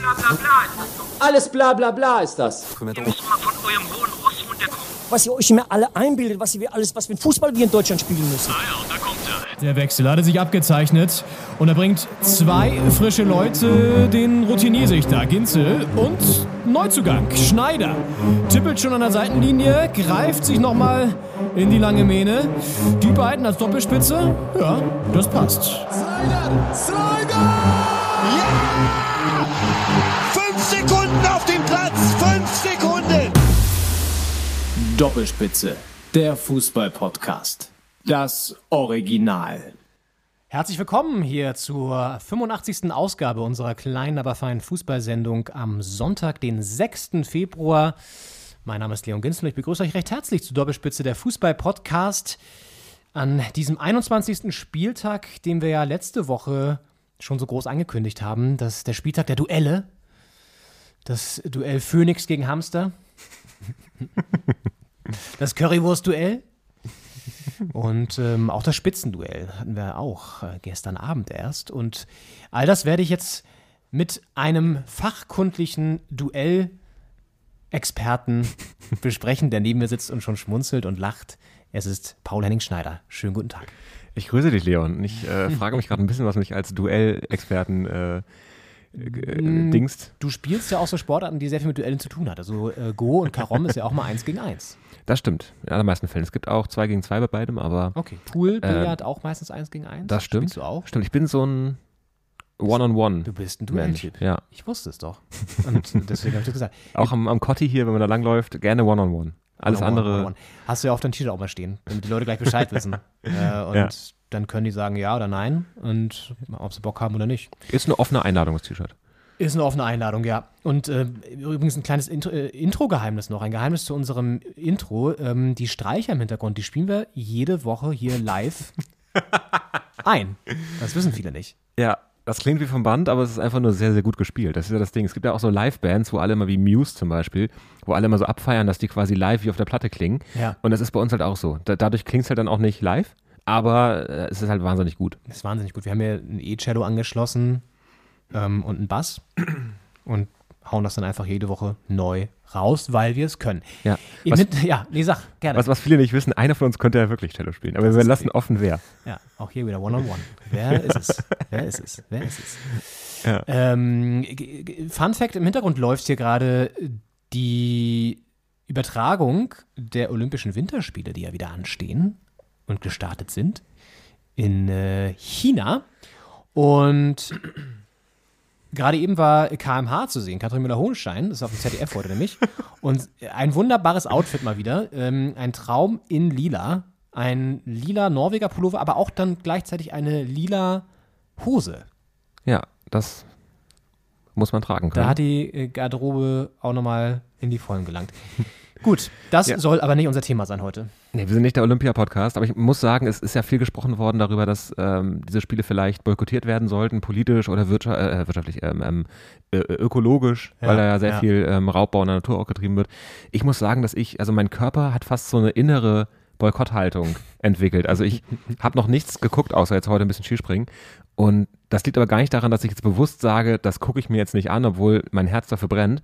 bla bla bla ist das doch. Alles bla bla bla ist das. Ihr müsst mal von eurem hohen Ross runterkommen. was ihr euch immer alle einbildet, was wir alles, was ein Fußball wir in Deutschland spielen müssen. Ah ja, da kommt er. Der Wechsel hatte sich abgezeichnet und er bringt zwei frische Leute, den Routinier sich da, Ginzel und Neuzugang, Schneider. Tippelt schon an der Seitenlinie, greift sich nochmal in die lange Mähne. Die beiden als Doppelspitze, ja, das passt. Slider! Slider! Ja! Fünf Sekunden auf dem Platz! Fünf Sekunden! Doppelspitze, der Fußball-Podcast. Das Original. Herzlich willkommen hier zur 85. Ausgabe unserer kleinen, aber feinen Fußballsendung am Sonntag, den 6. Februar. Mein Name ist Leon Ginzel und ich begrüße euch recht herzlich zu Doppelspitze, der Fußball-Podcast. An diesem 21. Spieltag, den wir ja letzte Woche schon so groß angekündigt haben, das ist der Spieltag der Duelle. Das Duell Phoenix gegen Hamster. Das Currywurst-Duell. Und ähm, auch das Spitzenduell hatten wir auch äh, gestern Abend erst. Und all das werde ich jetzt mit einem fachkundlichen Duell-Experten besprechen, der neben mir sitzt und schon schmunzelt und lacht. Es ist Paul Henning Schneider. Schönen guten Tag. Ich grüße dich, Leon. Ich äh, frage mich gerade ein bisschen, was mich als Duellexperten äh, äh, Mm. dingst. Du spielst ja auch so Sportarten, die sehr viel mit Duellen zu tun hat. Also äh, Go und Karom ist ja auch mal eins gegen eins. Das stimmt. In allermeisten Fällen. Es gibt auch zwei gegen zwei bei beidem, aber Okay. Pool, Billard auch meistens eins gegen eins. Ähm, das stimmt. Spielst du auch? Stimmt, ich bin so ein One-on-One. Du bist ein. Duelltyp. Ja. Ich wusste es doch. Und deswegen habe ich das gesagt. Auch am, am hier, wenn man da langläuft, gerne One-on-One. Alles One-on-one, andere. one-on-one. Hast du ja auf deinem T-Shirt auch mal stehen, damit die Leute gleich Bescheid wissen. äh, und Ja. Dann können die sagen ja oder nein und ob sie Bock haben oder nicht. Ist eine offene Einladung, das T-Shirt. Ist eine offene Einladung, ja. Und äh, übrigens ein kleines äh, Intro-Geheimnis noch, ein Geheimnis zu unserem Intro. Ähm, die Streicher im Hintergrund, die spielen wir jede Woche hier live ein. Das wissen viele nicht. Ja, das klingt wie vom Band, aber es ist einfach nur sehr, sehr gut gespielt. Das ist ja das Ding. Es gibt ja auch so Live-Bands, wo alle immer wie Muse zum Beispiel, wo alle immer so abfeiern, dass die quasi live wie auf der Platte klingen. Ja. Und das ist bei uns halt auch so. Da, dadurch klingt es halt dann auch nicht live, aber äh, es ist halt wahnsinnig gut. Das ist wahnsinnig gut. Wir haben hier ein E-Cello angeschlossen ähm, und einen Bass und hauen das dann einfach jede Woche neu raus, weil wir es können. Ja. Was- Hin- ja, nee, sag, gerne. Was, was viele nicht wissen, einer von uns könnte ja wirklich Cello spielen, aber wir lassen offen, wer. Ja, auch hier wieder One-on-One. Wer ist es? Wer ist es? Wer ist es? Ja. Ähm, Fun Fact: Im Hintergrund läuft hier gerade die Übertragung der Olympischen Winterspiele, die ja wieder anstehen und gestartet sind, in äh, China. Und gerade eben war KMH zu sehen, Katrin Müller-Hohenstein, das ist auf dem ZDF heute nämlich. Und ein wunderbares Outfit mal wieder. Ähm, ein Traum in lila. Ein lila Norweger Pullover, aber auch dann gleichzeitig eine lila Hose. Ja, das muss man tragen können. Da hat die äh, Garderobe auch nochmal in die Vollen gelangt. Gut, das Ja. soll aber nicht unser Thema sein heute. Nee, wir sind nicht der Olympia-Podcast, aber ich muss sagen, es ist ja viel gesprochen worden darüber, dass ähm, diese Spiele vielleicht boykottiert werden sollten, politisch oder wirtscha äh, wirtschaftlich, ähm, ö- ökologisch, Ja, weil da ja sehr ja. viel ähm, Raubbau in der Natur auch getrieben wird. Ich muss sagen, dass ich, also mein Körper hat fast so eine innere Boykotthaltung entwickelt. Also ich habe noch nichts geguckt, außer jetzt heute ein bisschen Skispringen. Und das liegt aber gar nicht daran, dass ich jetzt bewusst sage, das gucke ich mir jetzt nicht an, obwohl mein Herz dafür brennt.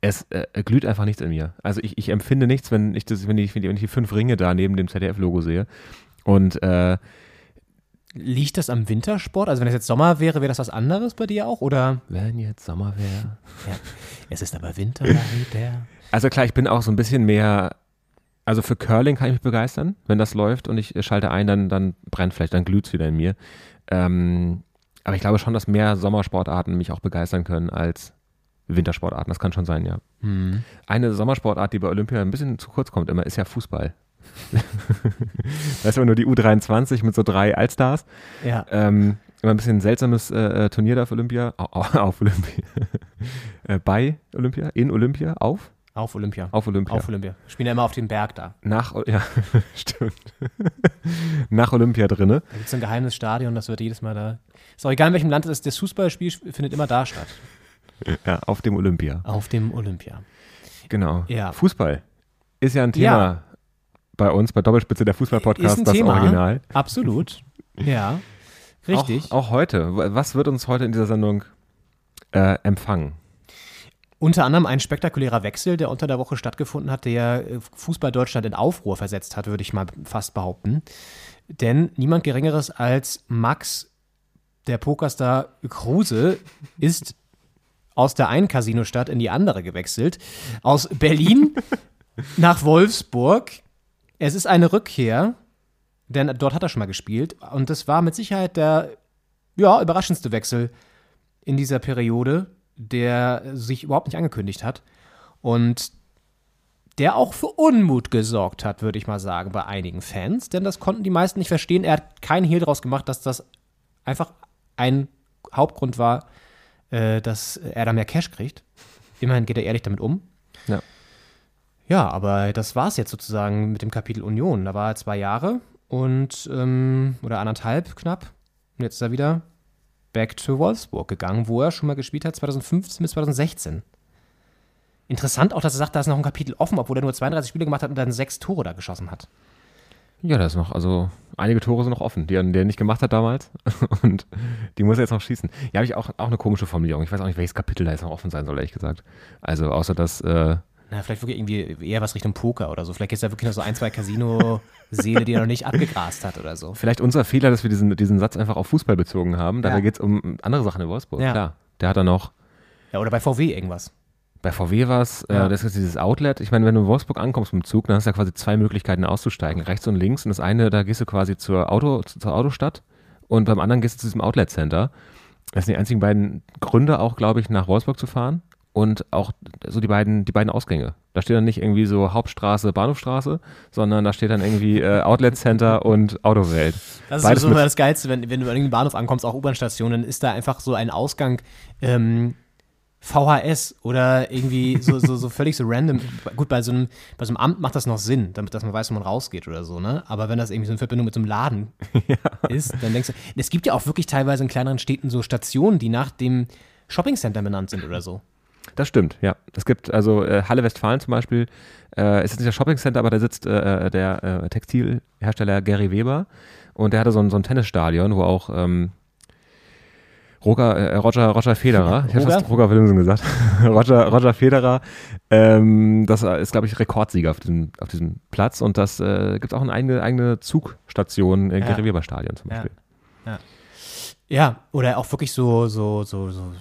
Es äh, glüht einfach nichts in mir. Also ich, ich empfinde nichts, wenn ich, das, wenn, ich, wenn ich die fünf Ringe da neben dem ZDF-Logo sehe. Und äh, Liegt das am Wintersport? Also wenn es jetzt Sommer wäre, wäre das was anderes bei dir auch? Oder? wenn jetzt Sommer wäre. Ja. Es ist aber Winter leider. Also klar, ich bin auch so ein bisschen mehr, also für Curling kann ich mich begeistern, wenn das läuft und ich äh, schalte ein, dann, dann brennt vielleicht, dann glüht es wieder in mir. Ähm, aber ich glaube schon, dass mehr Sommersportarten mich auch begeistern können als Wintersportarten. Das kann schon sein, ja. Hm. Eine Sommersportart, die bei Olympia ein bisschen zu kurz kommt immer, ist ja Fußball. da ist immer nur die U23 mit so drei Allstars. Ja. Ähm, immer ein bisschen ein seltsames äh, äh, Turnier da auf Olympia. Au, au, auf Olympia. äh, bei Olympia, in Olympia, auf? Auf Olympia. Auf Olympia. Auf Olympia. Spielen ja immer auf dem Berg da. Nach, ja, stimmt. Nach Olympia drinne. Da gibt es ein geheimes Stadion, das wird jedes Mal da. Ist auch egal, in welchem Land es ist, das Fußballspiel findet immer da statt. Ja, auf dem Olympia. Auf dem Olympia. Genau. Ja. Fußball ist ja ein Thema Ja. bei uns, bei Doppelspitze der Fußball-Podcast, das Thema. Original. Absolut. Ja. Richtig. Auch, auch heute. Was wird uns heute in dieser Sendung äh, empfangen? Unter anderem ein spektakulärer Wechsel, der unter der Woche stattgefunden hat, der äh, Fußball Deutschland in Aufruhr versetzt hat, würde ich mal fast behaupten. Denn niemand Geringeres als Max, der Pokerstar Kruse, ist aus der einen Casinostadt in die andere gewechselt. Aus Berlin nach Wolfsburg. Es ist eine Rückkehr, denn dort hat er schon mal gespielt. Und das war mit Sicherheit der ja, überraschendste Wechsel in dieser Periode, der sich überhaupt nicht angekündigt hat. Und der auch für Unmut gesorgt hat, würde ich mal sagen, bei einigen Fans. Denn das konnten die meisten nicht verstehen. Er hat keinen Hehl daraus gemacht, dass das einfach ein Hauptgrund war, äh, dass er da mehr Cash kriegt. Immerhin geht er ehrlich damit um. Ja. Ja, aber das war es jetzt sozusagen mit dem Kapitel Union. Da war er zwei Jahre und ähm, oder anderthalb knapp. Und jetzt ist er wieder back to Wolfsburg gegangen, wo er schon mal gespielt hat, 2015 bis 2016. Interessant auch, dass er sagt, da ist noch ein Kapitel offen, obwohl er nur 32 Spiele gemacht hat und dann sechs Tore da geschossen hat. Ja, da ist noch, also einige Tore sind noch offen, die er, nicht gemacht hat damals. Und die muss er jetzt noch schießen. Ja, habe ich auch, auch eine komische Formulierung. Ich weiß auch nicht, welches Kapitel da jetzt noch offen sein soll, ehrlich gesagt. Also außer dass, äh, Na, vielleicht wirklich irgendwie eher was Richtung Poker oder so. Vielleicht ist da wirklich noch so ein, zwei Casino-Seele, die er noch nicht abgegrast hat oder so. vielleicht unser Fehler, dass wir diesen, diesen Satz einfach auf Fußball bezogen haben. Dabei Ja. geht es um andere Sachen in Wolfsburg. Ja. Klar. Der hat dann noch, Ja, oder bei VW irgendwas. Bei VW war es, Ja. äh, das ist dieses Outlet. Ich meine, wenn du in Wolfsburg ankommst mit dem Zug, dann hast du ja quasi zwei Möglichkeiten auszusteigen, rechts und links. Und das eine, da gehst du quasi zur, Auto, zur Autostadt und beim anderen gehst du zu diesem Outlet Center. Das sind die einzigen beiden Gründe auch, glaube ich, nach Wolfsburg zu fahren. Und auch so die beiden, die beiden Ausgänge. Da steht dann nicht irgendwie so Hauptstraße, Bahnhofstraße, sondern da steht dann irgendwie äh, Outlet Center und Autowelt. Das ist Beides so immer das Geilste, wenn, wenn du an irgendeinen Bahnhof ankommst, auch U-Bahn-Station, dann ist da einfach so ein Ausgang ähm, VHS oder irgendwie so, so, so völlig so random. Gut, bei so, einem, bei so einem Amt macht das noch Sinn, damit dass man weiß, wo man rausgeht oder so, ne? Aber wenn das irgendwie so in Verbindung mit so einem Laden ist, dann denkst du, es gibt ja auch wirklich teilweise in kleineren Städten so Stationen, die nach dem Shoppingcenter benannt sind oder so. Das stimmt, ja. Es gibt also äh, Halle Westfalen zum Beispiel, äh, ist jetzt nicht das Shoppingcenter, aber da sitzt äh, der äh, Textilhersteller Gary Weber und der hatte so ein, so ein Tennisstadion, wo auch ähm, Roger, äh, Roger, Roger Federer, ich Roger? fast Roger Williamson gesagt, Roger, Roger Federer, ähm, das ist, glaube ich, Rekordsieger auf diesem, auf diesem Platz und das äh, gibt auch eine eigene, eigene Zugstation im Ja. Gary Weber Stadion zum Ja. Beispiel. Ja, oder auch wirklich so, so, so, so,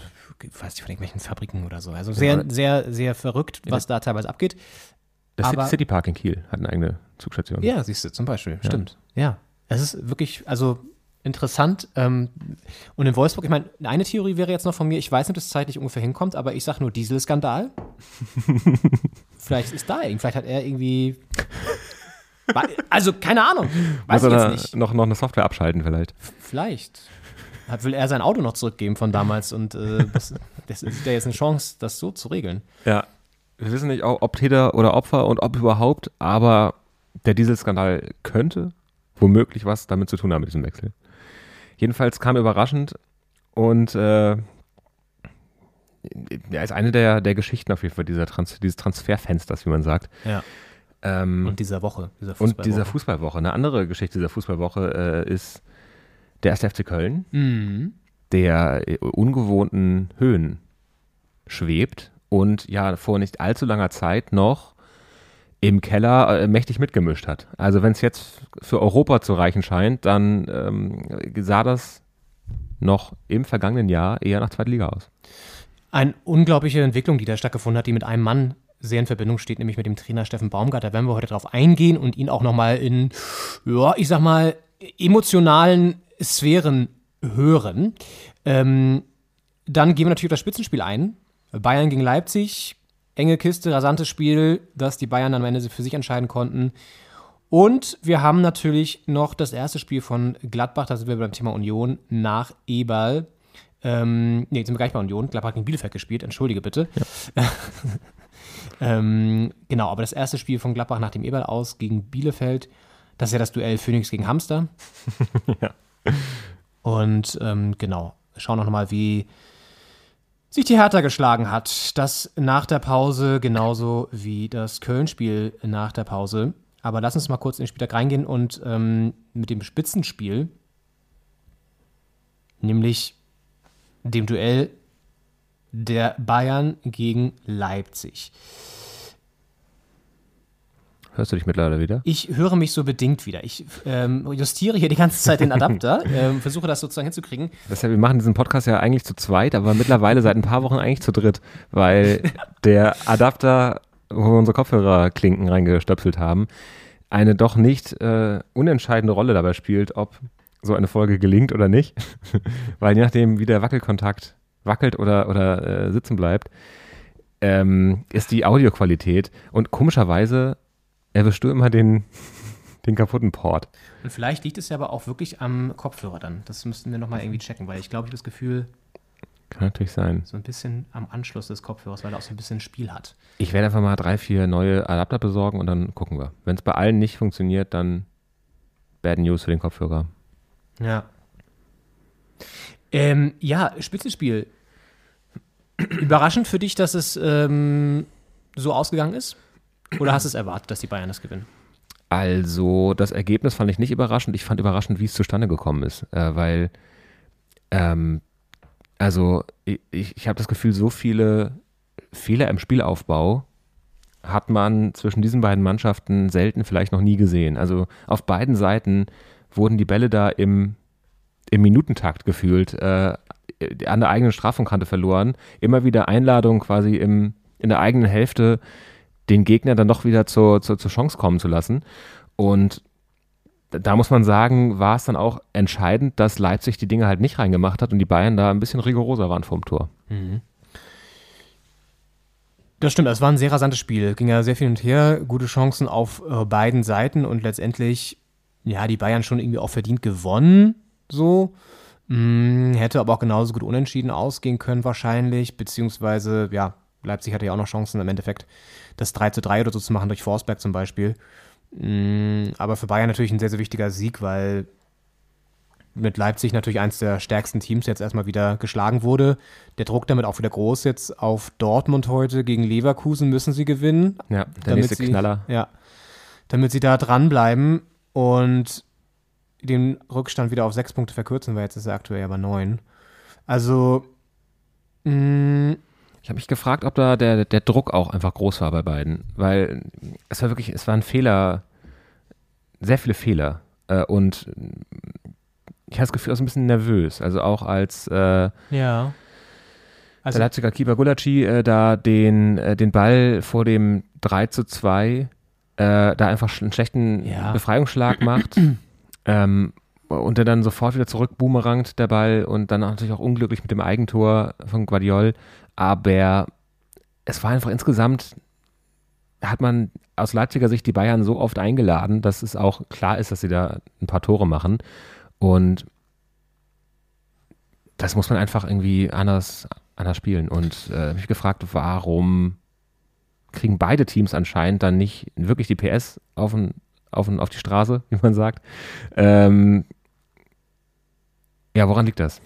ich weiß nicht, von irgendwelchen Fabriken oder so. Also sehr, sehr, sehr verrückt, was da teilweise abgeht. Der Aber- City, Park in Kiel hat eine eigene Zugstation. Ja, siehst du, zum Beispiel. Stimmt. Ja. Es ist wirklich, also interessant. Ähm, und in Wolfsburg, ich meine, eine Theorie wäre jetzt noch von mir, ich weiß nicht, ob das zeitlich ungefähr hinkommt, aber ich sage nur Dieselskandal. vielleicht ist da irgendwie, vielleicht hat er irgendwie. Also, keine Ahnung. Weiß Muss ich jetzt nicht. noch, noch eine Software abschalten vielleicht. Vielleicht. Hat, will er sein Auto noch zurückgeben von damals und äh, das, das ist ja jetzt eine Chance, das so zu regeln. Ja. Wir wissen nicht, ob Täter oder Opfer und ob überhaupt, aber der Dieselskandal könnte womöglich was damit zu tun haben mit diesem Wechsel. Jedenfalls kam überraschend und äh, ja, ist eine der, der Geschichten auf jeden Fall dieser Trans dieses Transferfensters, wie man sagt. Ja. Ähm, Und dieser Woche, dieser und Fußballwoche. dieser Fußballwoche. Eine andere Geschichte dieser Fußballwoche äh, ist der 1. FC Köln, Mhm. der äh, ungewohnten Höhen schwebt und ja vor nicht allzu langer Zeit noch im Keller äh, mächtig mitgemischt hat. Also wenn es jetzt für Europa zu reichen scheint, dann ähm, sah das noch im vergangenen Jahr eher nach zweiter Liga aus. Eine unglaubliche Entwicklung, die da stattgefunden hat, die mit einem Mann sehr in Verbindung steht, nämlich mit dem Trainer Steffen Baumgart. Da werden wir heute drauf eingehen und ihn auch nochmal in, ja, ich sag mal, emotionalen Sphären hören. Ähm, dann gehen wir natürlich auf das Spitzenspiel ein. Bayern gegen Leipzig, enge Kiste, rasantes Spiel, das die Bayern am Ende für sich entscheiden konnten. Und wir haben natürlich noch das erste Spiel von Gladbach, da sind wir beim Thema Union, nach Eberl. Ähm, nee, jetzt sind wir gleich bei Union. Gladbach gegen Bielefeld gespielt, entschuldige bitte. ähm, genau, aber das erste Spiel von Gladbach nach dem Eberl aus gegen Bielefeld, das ist ja das Duell Phoenix gegen Hamster. Und ähm, genau, schauen auch nochmal, wie sich die Hertha geschlagen hat. Das nach der Pause genauso wie das Köln-Spiel nach der Pause. Aber lass uns mal kurz in den Spieltag reingehen und ähm, mit dem Spitzenspiel, nämlich dem Duell der Bayern gegen Leipzig. Hörst du dich mittlerweile wieder? Ich höre mich so bedingt wieder. Ich ähm, justiere hier die ganze Zeit den Adapter, ähm, versuche das sozusagen hinzukriegen. Das ja, wir machen diesen Podcast ja eigentlich zu zweit, aber mittlerweile seit ein paar Wochen eigentlich zu dritt, weil der Adapter, wo wir unsere Kopfhörerklinken reingestöpselt haben, eine doch nicht äh, unentscheidende Rolle dabei spielt, ob so eine Folge gelingt oder nicht. weil je nachdem, wie der Wackelkontakt wackelt oder, oder äh, sitzen bleibt, ähm, ist die Audioqualität und komischerweise erwischst du immer den, den kaputten Port. Und vielleicht liegt es ja aber auch wirklich am Kopfhörer dann. Das müssten wir nochmal irgendwie checken, weil ich glaube, ich habe das Gefühl, Kann natürlich sein. so ein bisschen am Anschluss des Kopfhörers, weil er auch so ein bisschen Spiel hat. Ich werde einfach mal drei, vier neue Adapter besorgen und dann gucken wir. Wenn es bei allen nicht funktioniert, dann Bad News für den Kopfhörer. Ja. Ähm, ja, Spitzenspiel. Überraschend für dich, dass es ähm, so ausgegangen ist? Oder hast du es erwartet, dass die Bayern das gewinnen? Also, das Ergebnis fand ich nicht überraschend. Ich fand überraschend, wie es zustande gekommen ist. Äh, weil, ähm, also, ich, ich habe das Gefühl, so viele Fehler im Spielaufbau hat man zwischen diesen beiden Mannschaften selten, vielleicht noch nie gesehen. Also, auf beiden Seiten wurden die Bälle da im, im Minutentakt gefühlt äh, an der eigenen Strafungskante verloren. Immer wieder Einladung quasi im, in der eigenen Hälfte den Gegner dann doch wieder zur, zur, zur Chance kommen zu lassen. Und da muss man sagen, war es dann auch entscheidend, dass Leipzig die Dinge halt nicht reingemacht hat und die Bayern da ein bisschen rigoroser waren vorm Tor. Das stimmt, es war ein sehr rasantes Spiel. Ging ja sehr viel hin und her, gute Chancen auf äh, beiden Seiten und letztendlich, ja, die Bayern schon irgendwie auch verdient gewonnen, so. Mm, hätte aber auch genauso gut unentschieden ausgehen können, wahrscheinlich, beziehungsweise, ja, Leipzig hatte ja auch noch Chancen im Endeffekt, das 3 zu 3 oder so zu machen durch Forsberg zum Beispiel. Mm, aber für Bayern natürlich ein sehr, sehr wichtiger Sieg, weil mit Leipzig natürlich eins der stärksten Teams jetzt erstmal wieder geschlagen wurde. Der Druck damit auch wieder groß jetzt auf Dortmund heute gegen Leverkusen müssen sie gewinnen. Ja, der nächste sie, Knaller. Ja, damit sie da dranbleiben und den Rückstand wieder auf sechs Punkte verkürzen, weil jetzt ist er aktuell ja bei neun. Also, mh, Ich habe mich gefragt, ob da der, der Druck auch einfach groß war bei beiden, weil es war wirklich, es waren Fehler, sehr viele Fehler äh, und ich habe das Gefühl, auch so ein bisschen nervös, also auch als äh, ja. Also, der Leipziger Keeper Gulacsi äh, da den, äh, den Ball vor dem 3 zu 2 äh, da einfach einen schlechten Ja. Befreiungsschlag macht ähm, und der dann sofort wieder zurück boomerangt, der Ball und dann natürlich auch unglücklich mit dem Eigentor von Guardiol, aber es war einfach insgesamt hat man aus Leipziger Sicht die Bayern so oft eingeladen, dass es auch klar ist, dass sie da ein paar Tore machen und das muss man einfach irgendwie anders, anders spielen. Und äh, mich gefragt, warum kriegen beide Teams anscheinend dann nicht wirklich die PS auf, den, auf, den, auf die Straße, wie man sagt. Ähm, ja, woran liegt das?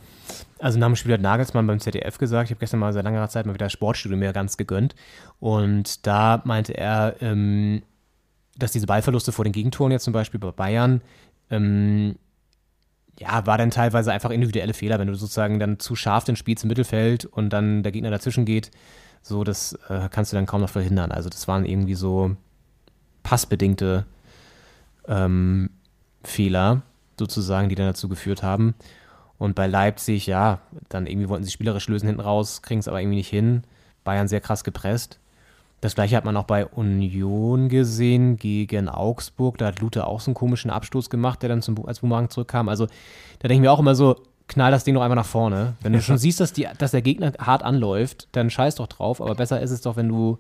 Also nach dem Spiel hat Nagelsmann beim ZDF gesagt, ich habe gestern mal seit langer Zeit mal wieder Sportstudio mir ganz gegönnt. Und da meinte er, ähm, dass diese Ballverluste vor den Gegentoren jetzt zum Beispiel bei Bayern, ähm, ja, war dann teilweise einfach individuelle Fehler, wenn du sozusagen dann zu scharf den spielst im Mittelfeld und dann der Gegner dazwischen geht. So, das äh, kannst du dann kaum noch verhindern. Also das waren irgendwie so passbedingte ähm, Fehler sozusagen, die dann dazu geführt haben. Und bei Leipzig, ja, dann irgendwie wollten sie spielerisch lösen hinten raus, kriegen es aber irgendwie nicht hin. Bayern sehr krass gepresst. Das gleiche hat man auch bei Union gesehen gegen Augsburg. Da hat Lute auch so einen komischen Abstoß gemacht, der dann zum, als Boomerang zurückkam. Also da denke ich mir auch immer so, knall das Ding doch einfach nach vorne. Wenn du schon siehst, dass, die, dass der Gegner hart anläuft, dann scheiß doch drauf. Aber besser ist es doch, wenn du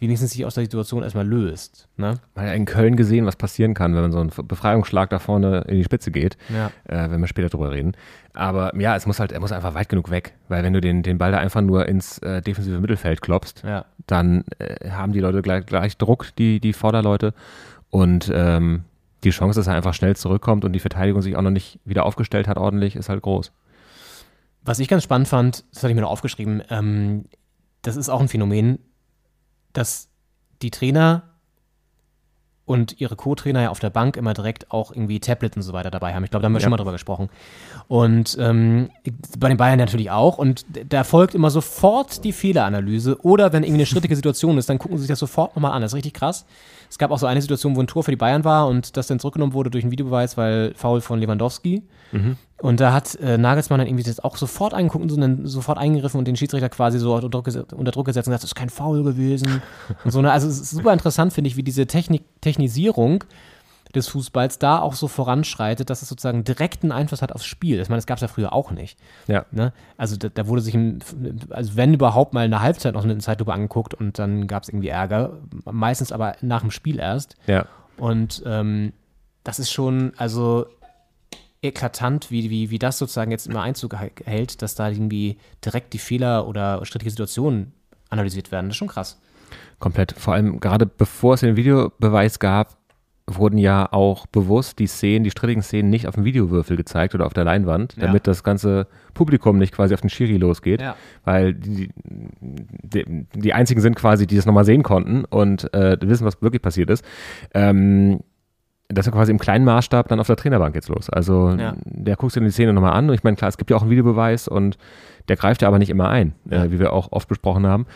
wenigstens sich aus der Situation erstmal löst. Ne? Man hat ja in Köln gesehen, was passieren kann, wenn man so einen Befreiungsschlag da vorne in die Spitze geht, Ja. äh, wenn wir später drüber reden. Aber ja, es muss halt, er muss einfach weit genug weg, weil wenn du den, den Ball da einfach nur ins äh, defensive Mittelfeld klopfst, Ja. dann äh, haben die Leute gleich, gleich Druck, die, die Vorderleute. Und ähm, die Chance, dass er einfach schnell zurückkommt und die Verteidigung sich auch noch nicht wieder aufgestellt hat ordentlich, ist halt groß. Was ich ganz spannend fand, das hatte ich mir noch aufgeschrieben, ähm, das ist auch ein Phänomen, dass die Trainer und ihre Co-Trainer ja auf der Bank immer direkt auch irgendwie Tablets und so weiter dabei haben. Ich glaube, da haben wir Ja. schon mal drüber gesprochen. Und ähm, bei den Bayern natürlich auch. Und da folgt immer sofort die Fehleranalyse. Oder wenn irgendwie eine strittige Situation ist, dann gucken sie sich das sofort nochmal an. Das ist richtig krass. Es gab auch so eine Situation, wo ein Tor für die Bayern war und das dann zurückgenommen wurde durch einen Videobeweis, weil Foul von Lewandowski. Und da hat äh, Nagelsmann dann irgendwie das auch sofort angeguckt und so dann sofort eingegriffen und den Schiedsrichter quasi so unter Druck, ges- unter Druck gesetzt und gesagt, das ist kein Foul gewesen. und so, ne? Also es ist super interessant, finde ich, wie diese Technik, Technisierung des Fußballs da auch so voranschreitet, dass es sozusagen direkten Einfluss hat aufs Spiel. Ich meine, das gab es ja früher auch nicht. Ja. Ne? Also da, da wurde sich, im, also wenn überhaupt mal eine Halbzeit noch eine Zeitlupe angeguckt und dann gab es irgendwie Ärger. Meistens aber nach dem Spiel erst. Ja. Und ähm, das ist schon, also eklatant, wie, wie, wie das sozusagen jetzt immer Einzug hält, dass da irgendwie direkt die Fehler oder strittige Situationen analysiert werden. Das ist schon krass. Komplett. Vor allem gerade bevor es den Videobeweis gab, wurden ja auch bewusst die Szenen, die strittigen Szenen nicht auf dem Videowürfel gezeigt oder auf der Leinwand, Ja. damit das ganze Publikum nicht quasi auf den Schiri losgeht. Ja. Weil die, die, die einzigen sind quasi, die das nochmal sehen konnten und äh, wissen, was wirklich passiert ist. Ähm, das ist quasi im kleinen Maßstab dann auf der Trainerbank jetzt los. Also Ja. der guckt sich die Szene nochmal an und ich meine, klar, es gibt ja auch einen Videobeweis und der greift ja aber nicht immer ein, Ja. äh, wie wir auch oft besprochen haben.